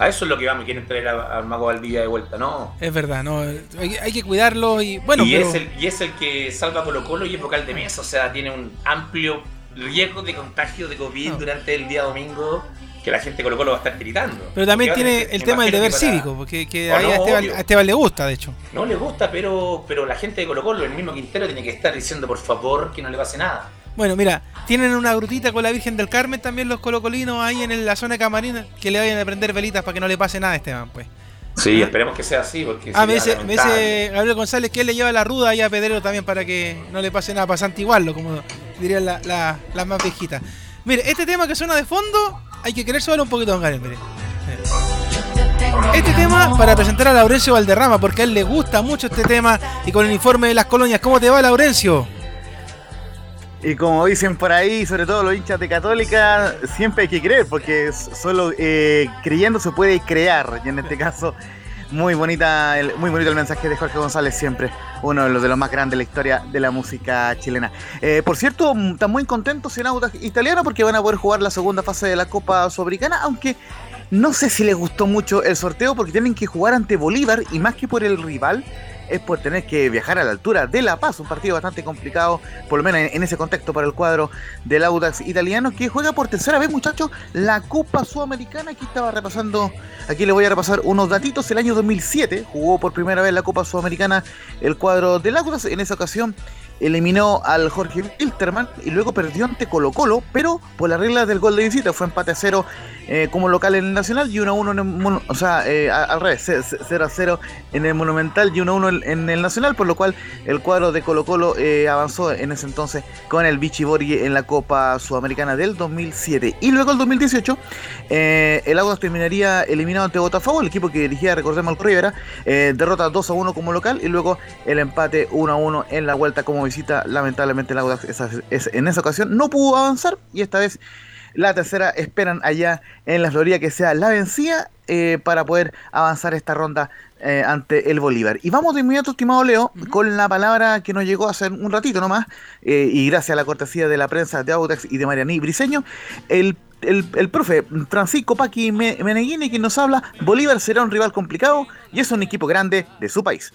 A eso es lo que vamos, quieren traer al Mago Valdivia de vuelta, ¿no? Es verdad, no, hay, hay que cuidarlo y bueno, y, pero- es el, y es el que salva a Colo Colo y es vocal de mesa, o sea, tiene un amplio riesgo de contagio de COVID durante el día domingo que la gente de Colo Colo va a estar gritando. pero también tiene el tema del deber para- cívico, porque que Oh, ahí no, a, Esteban, a Esteban le gusta, de hecho. No le gusta, pero, pero la gente de Colo Colo, el mismo Quintero, tiene que estar diciendo por favor que no le pase nada. Bueno, mira, tienen una grutita con la Virgen del Carmen también los colocolinos ahí en la zona de camarina que le vayan a prender velitas para que no le pase nada a Esteban, pues. Sí, esperemos que sea así, porque Ah, me dice, me dice Gabriel González que él le lleva la ruda ahí a Pedrero también para que no le pase nada, para santiguarlo, como dirían la- la- las más viejitas. Mire, este tema que suena de fondo, hay que querer suave un poquito, don Gabriel, mire. Este tema para presentar a Laurencio Valderrama, porque a él le gusta mucho este tema y con el informe de las colonias. ¿Cómo te va, Laurencio? Y como dicen por ahí, sobre todo los hinchas de Católica, siempre hay que creer, porque solo eh, creyendo se puede crear. Y en este caso, muy bonita, el, muy bonito el mensaje de Jorge González siempre, uno de los, de los más grandes de la historia de la música chilena. Eh, por cierto, mm, están muy contentos en Audax Italiano porque van a poder jugar la segunda fase de la Copa Sudamericana, aunque no sé si les gustó mucho el sorteo porque tienen que jugar ante Bolívar y más que por el rival es por tener que viajar a la altura de La Paz, un partido bastante complicado, por lo menos en, ese contexto para el cuadro del Audax italiano, que juega por tercera vez, muchachos, la Copa Sudamericana. Aquí estaba repasando, aquí le voy a repasar unos datitos. El año 2007 jugó por primera vez la Copa Sudamericana el cuadro del Audax. En esa ocasión eliminó al Jorge Wilterman y luego perdió ante Colo Colo, pero por las reglas del gol de visita fue empate a cero eh, como local en el Nacional y 1 a 1 en el Mono- o sea, eh, al revés, 0 a 0 en el Monumental y 1 a 1 en- el Nacional, por lo cual el cuadro de Colo Colo eh, avanzó en ese entonces con el Vichy Borghi en la Copa Sudamericana del 2007. Y luego el 2018, eh, el Audax terminaría eliminado ante Botafogo, el equipo que dirigía, recordemos, el Rivera, eh, derrota 2 a 1 como local y luego el empate 1 a 1 en la vuelta como visita. Lamentablemente el es- en esa ocasión no pudo avanzar y esta vez la tercera esperan allá en la Florida que sea la vencida eh, para poder avanzar esta ronda eh, ante el Bolívar. Y vamos de inmediato, estimado Leo, con la palabra que nos llegó hace un ratito nomás, eh, y gracias a la cortesía de la prensa de Audax y de Marianí Briseño, el, el, el profe Francisco Paqui Me- Meneghini, quien nos habla, Bolívar será un rival complicado y es un equipo grande de su país.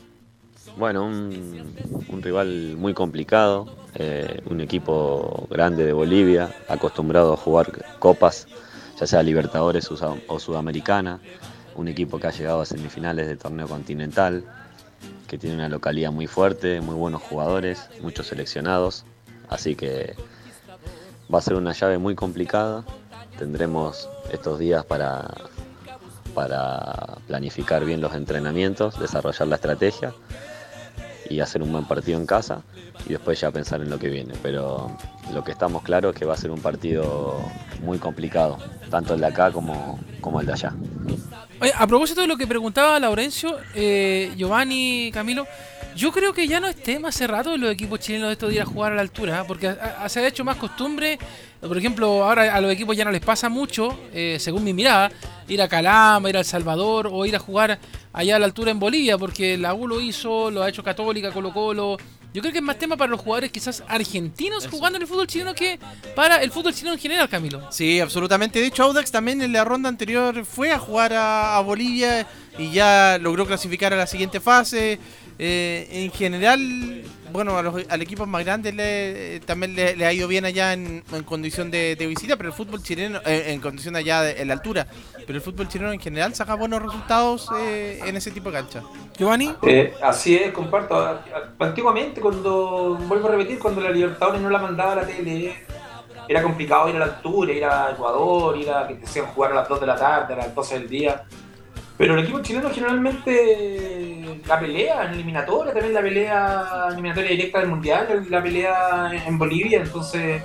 Bueno, un, rival muy complicado, eh, un equipo grande de Bolivia, acostumbrado a jugar copas, ya sea Libertadores o Sud- o Sudamericana, un equipo que ha llegado a semifinales del torneo continental, que tiene una localidad muy fuerte, muy buenos jugadores, muchos seleccionados, así que va a ser una llave muy complicada. Tendremos estos días para planificar bien los entrenamientos, desarrollar la estrategia y hacer un buen partido en casa y después ya pensar en lo que viene. Pero lo que estamos claros es que va a ser un partido muy complicado, tanto el de acá como, como el de allá. Oye, a propósito de lo que preguntaba Laurencio, eh, Giovanni, Camilo, yo creo que ya no es tema hace rato de los equipos chilenos esto de ir a jugar a la altura, ¿eh? porque se ha hecho más costumbre, por ejemplo, ahora a los equipos ya no les pasa mucho, eh, según mi mirada, ir a Calama, ir a El Salvador o ir a jugar allá a la altura en Bolivia, porque la U lo hizo, lo ha hecho Católica, Colo Colo. Yo creo que es más tema para los jugadores quizás argentinos jugando en el fútbol chileno que para el fútbol chileno en general, Camilo. Sí, absolutamente. De hecho, Audax también en la ronda anterior fue a jugar a, a Bolivia y ya logró clasificar a la siguiente fase. Eh, en general, bueno, a los, al equipo más grande le, también le, ha ido bien allá en, condición de, visita, pero el fútbol chileno, eh, en condición allá de, en la altura, pero el fútbol chileno en general saca buenos resultados eh, en ese tipo de cancha. Giovanni. Eh, así es, comparto. Antiguamente, cuando, vuelvo a repetir, cuando la Libertadores no la mandaba la tele, era complicado ir a la altura, ir a Ecuador, ir a que te hacían jugar a las 2 de la tarde, a las 12 del día. Pero el equipo chileno generalmente la pelea en eliminatoria, también la pelea eliminatoria directa del Mundial, la pelea en Bolivia, entonces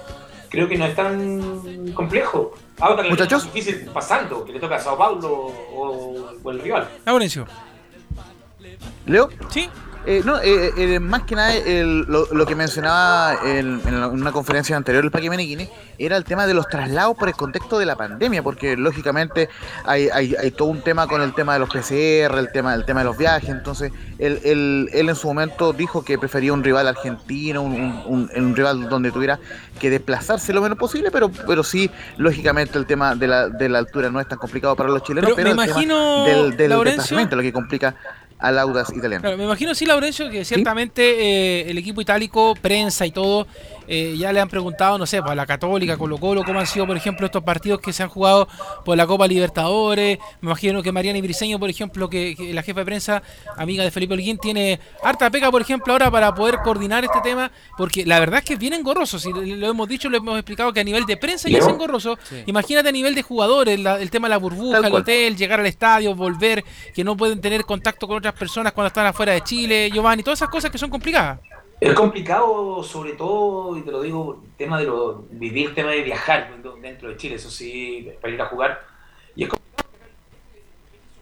creo que no es tan complejo. Ahora que Muchachos. es difícil pasando, que le toca a Sao Paulo o, o el rival. Laurencio. ¿Leo? Sí. Eh, no, eh, eh, más que nada el- lo, lo que mencionaba en, una conferencia anterior el Paque Meneghini era el tema de los traslados por el contexto de la pandemia, porque lógicamente hay, hay, hay todo un tema con el tema de los PCR, el tema, el tema de los viajes, entonces él, él, él en su momento dijo que prefería un rival argentino, un, un- un- un rival donde tuviera que desplazarse lo menos posible, pero, pero sí, lógicamente el tema de la, de la altura no es tan complicado para los chilenos, Pero pero, me el tema imagino, del, del Laurencio- desplazamiento lo que complica al Audas italiano. Claro, me imagino sí, Laurencio, que ciertamente eh, el equipo itálico, prensa y todo, eh, ya le han preguntado, no sé, para la Católica, Colo Colo, cómo han sido, por ejemplo, estos partidos que se han jugado por la Copa Libertadores. Me imagino que Mariana Ibriseño, por ejemplo, que, que la jefa de prensa, amiga de Felipe Holguín, tiene harta pega, por ejemplo, ahora para poder coordinar este tema, porque la verdad es que es bien engorroso. Si lo hemos dicho, lo hemos explicado que a nivel de prensa ya es engorroso. Imagínate a nivel de jugadores, la- el tema de la burbuja, Tal el cual. hotel, llegar al estadio, volver, que no pueden tener contacto con otras personas cuando están afuera de Chile, Giovanni, todas esas cosas que son complicadas. Es complicado, sobre todo, y te lo digo, el tema de lo, vivir, el tema de viajar dentro de Chile, eso sí, para ir a jugar. Y es complicado,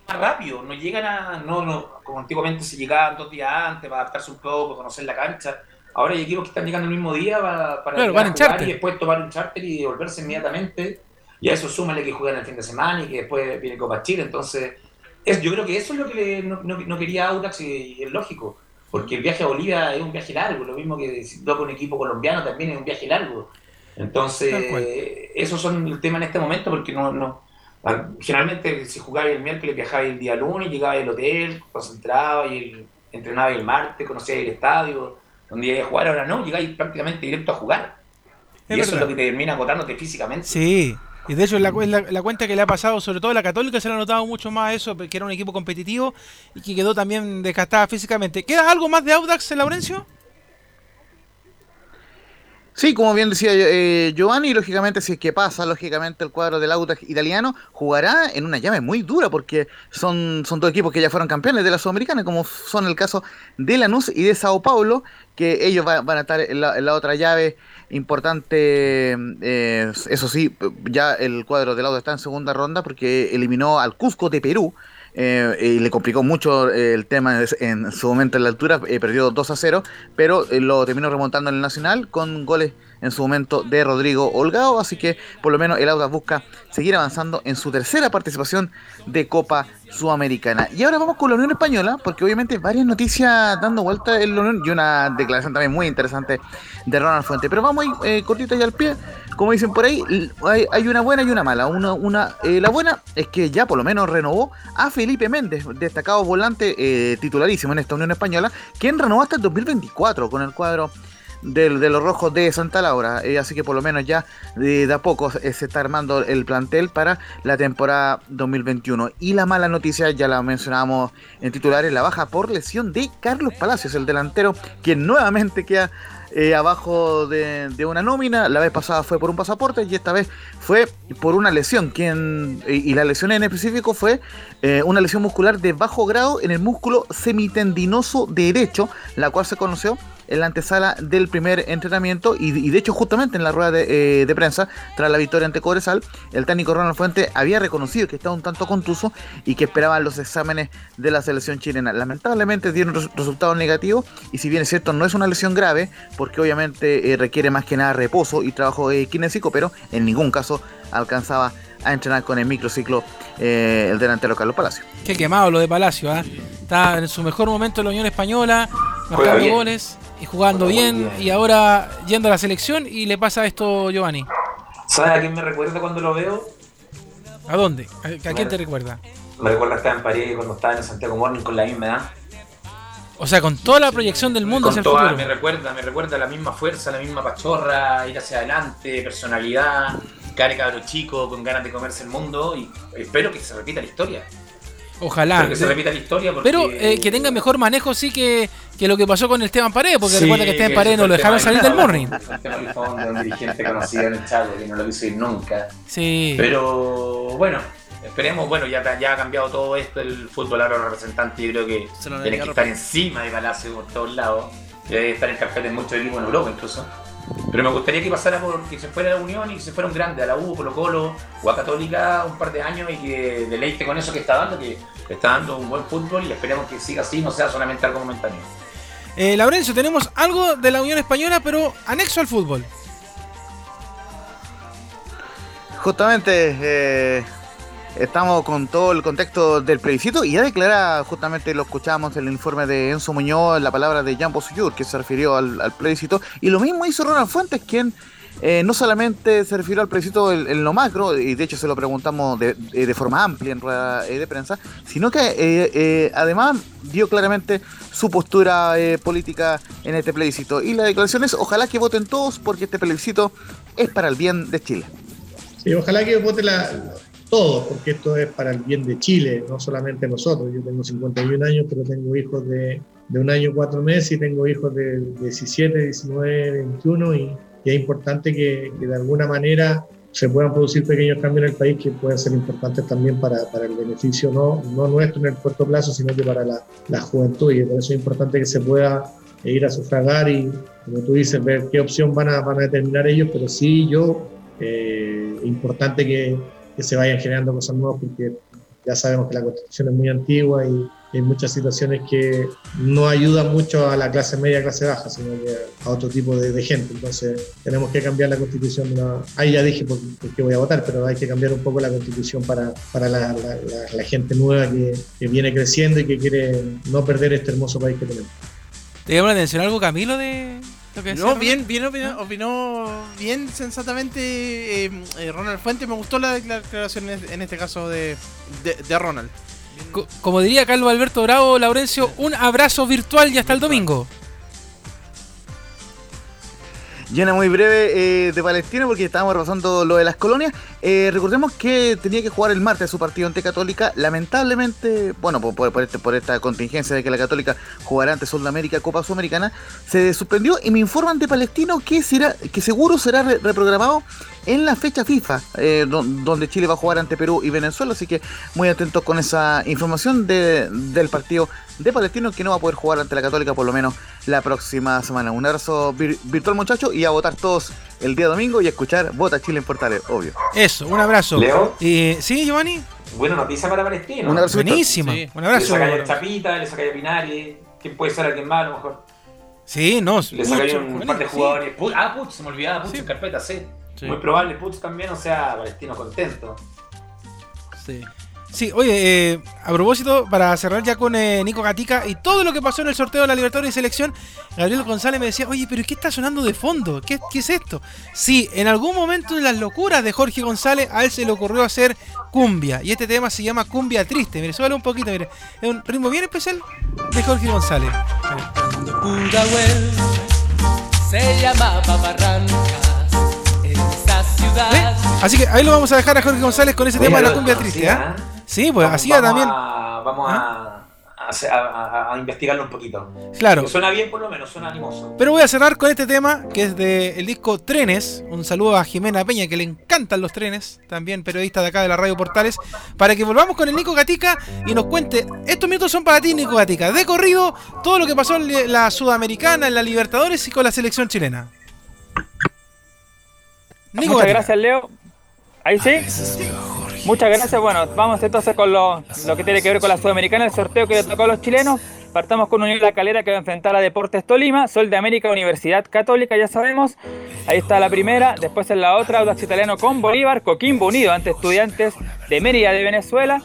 más rápido, no llegan a, no, no, como antiguamente se llegaban dos días antes para adaptarse un poco, conocer la cancha. Ahora hay equipos que están llegando el mismo día para, para Claro, van a jugar y después tomar un charter y devolverse inmediatamente. Y a eso súmale que juegan el fin de semana y que después viene Copa Chile. Entonces, es, yo creo que eso es lo que no, no- no quería Audax y es lógico. Porque el viaje a Bolivia es un viaje largo, lo mismo que si toca un equipo colombiano también es un viaje largo. Entonces, esos son el tema en este momento, porque no, no generalmente si jugaba el miércoles viajaba el día lunes, llegaba al hotel, concentraba y el, entrenaba el martes, conocía el estadio, donde iba a jugar, ahora no, llegáis prácticamente directo a jugar. Es y eso es lo que te termina agotándote físicamente. Sí, y de hecho la cuenta que le ha pasado, sobre todo a la Católica, se le ha notado mucho más eso, que era un equipo competitivo y que quedó también desgastada físicamente. ¿Queda algo más de Audax, Laurencio? Sí, como bien decía eh, Giovanni, lógicamente si es que pasa, lógicamente el cuadro del Audax italiano jugará en una llave muy dura porque son, son dos equipos que ya fueron campeones de la Sudamericana, como son el caso de Lanús y de Sao Paulo, que ellos va- van a estar en la, en la otra llave importante, eh, eso sí, ya el cuadro del Audax está en segunda ronda porque eliminó al Cusco de Perú, eh, y le complicó mucho eh, el tema en, su momento en la altura, eh, perdió 2 a 0, pero eh, lo terminó remontando en el Nacional con goles en su momento de Rodrigo Holgado, así que por lo menos el Audax busca seguir avanzando en su tercera participación de Copa Sudamericana. Y ahora vamos con la Unión Española, porque obviamente varias noticias dando vuelta en la Unión y una declaración también muy interesante de Ronald Fuente. Pero vamos ahí eh, cortito y al pie, como dicen por ahí, hay, hay una buena y una mala. Una, una, eh, la buena es que ya por lo menos renovó a Felipe Méndez, destacado volante eh, titularísimo en esta Unión Española, quien renovó hasta el 2024 con el cuadro de, de los rojos de Santa Laura. Eh, así que por lo menos ya de, a poco eh, se está armando el plantel para la temporada 2021. Y la mala noticia, ya la mencionábamos en titulares, la baja por lesión de Carlos Palacios, el delantero, quien nuevamente queda eh, abajo de, una nómina. La vez pasada fue por un pasaporte y esta vez fue por una lesión. Quien, y, la lesión en específico fue una lesión muscular de bajo grado en el músculo semitendinoso derecho, la cual se conoció en la antesala del primer entrenamiento y, y de hecho justamente en la rueda de, eh, de, prensa tras la victoria ante Cobresal el técnico Ronald Fuente había reconocido que estaba un tanto contuso y que esperaban los exámenes de la selección chilena lamentablemente dieron res resultados negativos y si bien es cierto no es una lesión grave porque obviamente eh, requiere más que nada reposo y trabajo eh, kinésico pero en ningún caso alcanzaba a entrenar con el microciclo eh, el delantero Carlos Palacio. Qué quemado lo de Palacio, ¿eh? está en su mejor momento en la Unión Española, marcando goles y jugando bien, bien, y ahora yendo a la selección y le pasa esto Giovanni. ¿Sabes a quién me recuerda cuando lo veo? ¿A dónde? ¿A, a quién te recuerda? Me recuerda estar en París cuando estaba en Santiago Morning con la misma edad. O sea, con toda la proyección del mundo con hacia toda, el futuro. Me recuerda, me recuerda la misma fuerza, la misma pachorra, ir hacia adelante, personalidad, cara cabro chico, con ganas de comerse el mundo y espero que se repita la historia. Ojalá. Espero que se repita la historia porque... Pero eh, que tenga mejor manejo sí que, que lo que pasó con Esteban Paredes, porque sí, recuerda que Esteban Paredes no lo dejaron salir del morning. Un fondo, un dirigente conocido en el Chaco que no lo quiso ir nunca. Sí. Pero bueno, esperemos, bueno, ya, ya ha cambiado todo esto, el fútbol ahora representante yo creo que tiene que estar encima de Palacio por todos lados. Debe estar en carpeta en muchos equipos en Europa incluso. Pero me gustaría que pasara por que se fuera a la Unión y que se fuera un grande, a la U, Colo Colo o a Católica un par de años y que deleite con eso que está dando, que está dando un buen fútbol y esperemos que siga así, no sea solamente algo momentáneo. Eh, Laurencio, tenemos algo de la Unión Española, pero anexo al fútbol. Justamente, eh, estamos con todo el contexto del plebiscito y ya declara, justamente lo escuchamos en el informe de Enzo Muñoz, la palabra de Jean Bossuyur, que se refirió al, plebiscito, y lo mismo hizo Ronald Fuentes, quien eh, no solamente se refirió al plebiscito en, lo macro, y de hecho se lo preguntamos de, de forma amplia en rueda de prensa, sino que eh, eh, además dio claramente su postura política en este plebiscito. Y la declaración es, ojalá que voten todos, porque este plebiscito es para el bien de Chile. Sí, ojalá que voten la, todos, porque esto es para el bien de Chile, no solamente nosotros. Yo tengo 51 años, pero tengo hijos de, de un año cuatro meses y tengo hijos de 17, 19, 21 y, es importante que, de alguna manera se puedan producir pequeños cambios en el país que pueden ser importantes también para, para el beneficio no, no nuestro en el corto plazo, sino que para la, la juventud y por eso es importante que se pueda ir a sufragar y, como tú dices, ver qué opción van a, van a determinar ellos, pero sí yo, eh, importante que, que se vayan generando cosas nuevas porque ya sabemos que la constitución es muy antigua y hay muchas situaciones que no ayudan mucho a la clase media, clase baja, sino que a otro tipo de, gente. Entonces tenemos que cambiar la constitución. Ahí ya dije por, por, qué voy a votar, pero hay que cambiar un poco la constitución para, para la, gente nueva que, que, viene creciendo y que quiere no perder este hermoso país que tenemos. ¿Te llama la atención algo, Camilo, de, no, bien, bien opinó, opinó bien sensatamente eh, eh, Ronald Fuente. Me gustó la declaración en este caso de, de, de Ronald. Co como diría Carlos Alberto Bravo, Laurencio, un abrazo virtual y hasta el domingo. Llena muy breve eh, de Palestina porque estábamos repasando lo de las colonias. Eh, recordemos que tenía que jugar el martes su partido ante Católica. Lamentablemente, bueno, por, este, esta contingencia de que la Católica jugará ante Sudamérica, Copa Sudamericana, se suspendió y me informan de Palestino que, será, que seguro será re reprogramado en la fecha FIFA, eh, donde Chile va a jugar ante Perú y Venezuela. Así que muy atentos con esa información de, del partido de Palestino que no va a poder jugar ante la Católica por lo menos la próxima semana. Un abrazo vir virtual, muchachos, y a votar todos el día domingo y a escuchar Vota Chile en Portales, obvio. Eso, un abrazo. ¿Leo? Eh, ¿Sí, Giovanni? Buena noticia para Palestino. Un abrazo. Buenísima. Sí. Un abrazo. Le saca a Chapita, le saca a Pinari. ¿Quién puede ser alguien más a lo mejor? Sí, no. Le sacaría mucho, un par de sí. jugadores. Pu- Ah, Puch, se me olvidaba, Puch en carpeta, sí. Sí. Muy probable, Puch también, o sea, Palestino contento. Sí. Sí, oye, eh, a propósito, para cerrar ya con eh, Nico Gatica y todo lo que pasó en el sorteo de la Libertadores y Selección, Gabriel González me decía, oye, pero ¿qué está sonando de fondo? ¿Qué, qué es esto? Sí, en algún momento en las locuras de Jorge González, a él se le ocurrió hacer cumbia. Y este tema se llama Cumbia Triste. Mire, súbale un poquito, mire. Es un ritmo bien especial de Jorge González. Pudahuel se llamaba Barrancas en esa ciudad. Así que ahí lo vamos a dejar a Jorge González con ese tema de la cumbia triste. ¿ah? Sí, pues Vamos- hacía vamos también. a- vamos a, a hacer- a- a- a investigarlo un poquito. Claro. Que Suena bien, por lo menos, suena animoso. Pero voy a cerrar con este tema que es del disco Trenes. Un saludo a Jimena Peña que le encantan los trenes, también periodista de acá de la Radio Portales, para que volvamos con el Nico Gatica y nos cuente. Estos minutos son para ti, Nico Gatica. De corrido, todo lo que pasó en la Sudamericana, en la Libertadores y con la selección chilena. Nico Muchas Gatica. gracias, Leo. Ahí sí. Muchas gracias. Bueno, vamos entonces con lo, que tiene que ver con la Sudamericana, el sorteo que le tocó a los chilenos. Partamos con Unión La Calera que va a enfrentar a Deportes Tolima, Sol de América, Universidad Católica, ya sabemos. Ahí está la primera, después en la otra, Audax Italiano con Bolívar, Coquimbo Unido ante Estudiantes de Mérida de Venezuela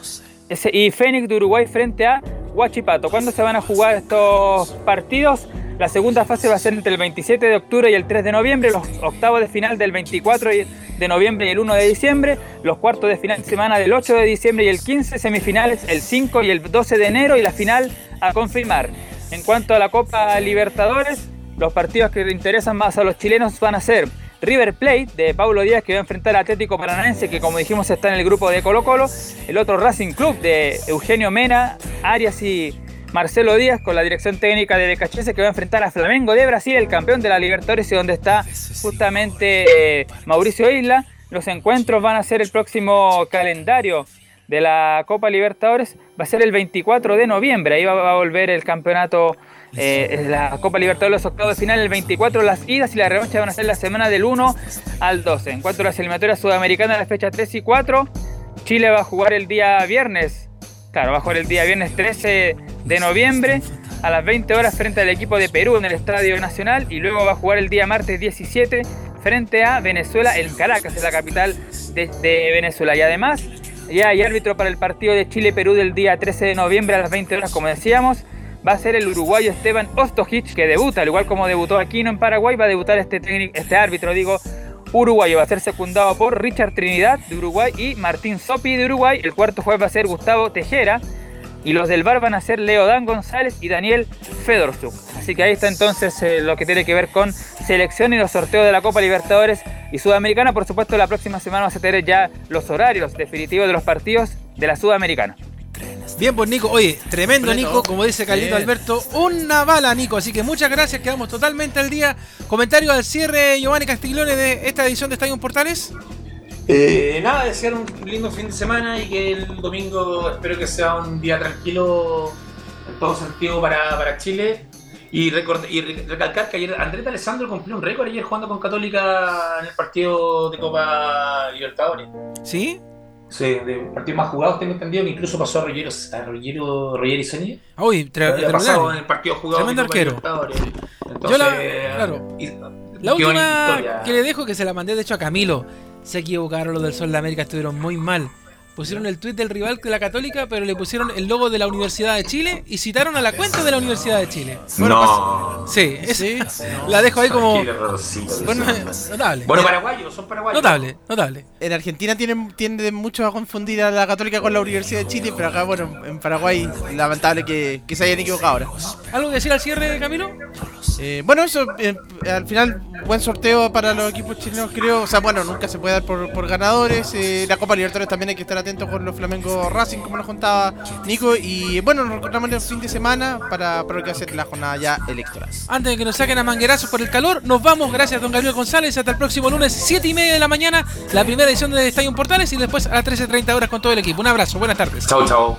y Fénix de Uruguay frente a Huachipato. ¿Cuándo se van a jugar estos partidos? La segunda fase va a ser entre el 27 de octubre y el 3 de noviembre, los octavos de final del 24 y- de noviembre y el 1 de diciembre, los cuartos de final de semana del 8 de diciembre y el 15, semifinales el 5 y el 12 de enero y la final a confirmar. En cuanto a la Copa Libertadores, los partidos que interesan más a los chilenos van a ser River Plate de Paulo Díaz que va a enfrentar a Atlético Paranaense que como dijimos está en el grupo de Colo Colo, el otro Racing Club de Eugenio Mena, Arias y Marcelo Díaz con la dirección técnica de Becachese que va a enfrentar a Flamengo de Brasil, el campeón de la Libertadores y donde está justamente eh, Mauricio Isla. Los encuentros van a ser el próximo calendario de la Copa Libertadores, va a ser el 24 de noviembre, ahí va a volver el campeonato, eh, la Copa Libertadores, los octavos de final, el 24 las idas y la revancha van a ser la semana del 1 al 12. En cuanto a las eliminatorias sudamericanas, la fecha 3 y 4, Chile va a jugar el día viernes, claro, va a jugar el día viernes 13 de noviembre a las 20 horas frente al equipo de Perú en el Estadio Nacional y luego va a jugar el día martes 17 frente a Venezuela en Caracas, en la capital de, de Venezuela. Y además, ya hay árbitro para el partido de Chile-Perú del día 13 de noviembre a las 20 horas, como decíamos. Va a ser el uruguayo Esteban Ostojic, que debuta, al igual como debutó Aquino en Paraguay, va a debutar este, este árbitro, digo, uruguayo. Va a ser secundado por Richard Trinidad de Uruguay y Martín Sopi de Uruguay. El cuarto juez va a ser Gustavo Tejera. Y los del bar van a ser Leo Dan González y Daniel Fedorsuk. Así que ahí está entonces eh, lo que tiene que ver con selección y los sorteos de la Copa Libertadores y Sudamericana. Por supuesto, la próxima semana vamos a tener ya los horarios definitivos de los partidos de la Sudamericana. Bien, pues Nico, oye, tremendo Completo. Nico, como dice Carlito. Alberto, una bala Nico, así que muchas gracias, quedamos totalmente al día. Comentario al cierre, Giovanni Castiglione, de esta edición de Estadio Portales. Eh, nada, desear un lindo fin de semana y que el domingo espero que sea un día tranquilo en todo sentido para, para Chile. Y, record- y recalcar que ayer Andrés Alessandro cumplió un récord ayer jugando con Católica en el partido de Copa Libertadores. ¿Sí? Sí, de partidos más jugados tengo entendido que incluso pasó a Rollero, a Rollero, Rollero y Zeni. Uy, pasado en el partido jugado Tremendo arquero. Entonces, Yo la- claro. y- La última que le dejo, que se la mandé de hecho a Camilo. Se equivocaron los del Sol de América, estuvieron muy mal. Pusieron el tuit del rival de la Católica, pero le pusieron el logo de la Universidad de Chile y citaron a la cuenta de la Universidad de Chile. No. Sí, es- la dejo ahí como. Bueno, notable. Bueno, paraguayos, son paraguayos. Notable, notable. En Argentina tienen, tienden mucho a confundir a la Católica con la Universidad de Chile, pero acá, bueno, en Paraguay, lamentable que, que se hayan equivocado ahora. ¿Algo que decir al cierre, Camilo? Eh, bueno, eso, eh, al final, buen sorteo para los equipos chilenos, creo. O sea, bueno, nunca se puede dar por, por ganadores. Eh, la Copa Libertadores también hay que estar atentos con los Flamengo Racing, como nos contaba Nico. Y bueno, nos encontramos el fin de semana para, para lo que ser la jornada ya electoral. Antes de que nos saquen a manguerazos por el calor, nos vamos. Gracias, don Gabriel González. Hasta el próximo lunes, 7 y media de la mañana, la primera edición de Estadio Portales y después a las 13.30 horas con todo el equipo. Un abrazo, buenas tardes. Chao, chao.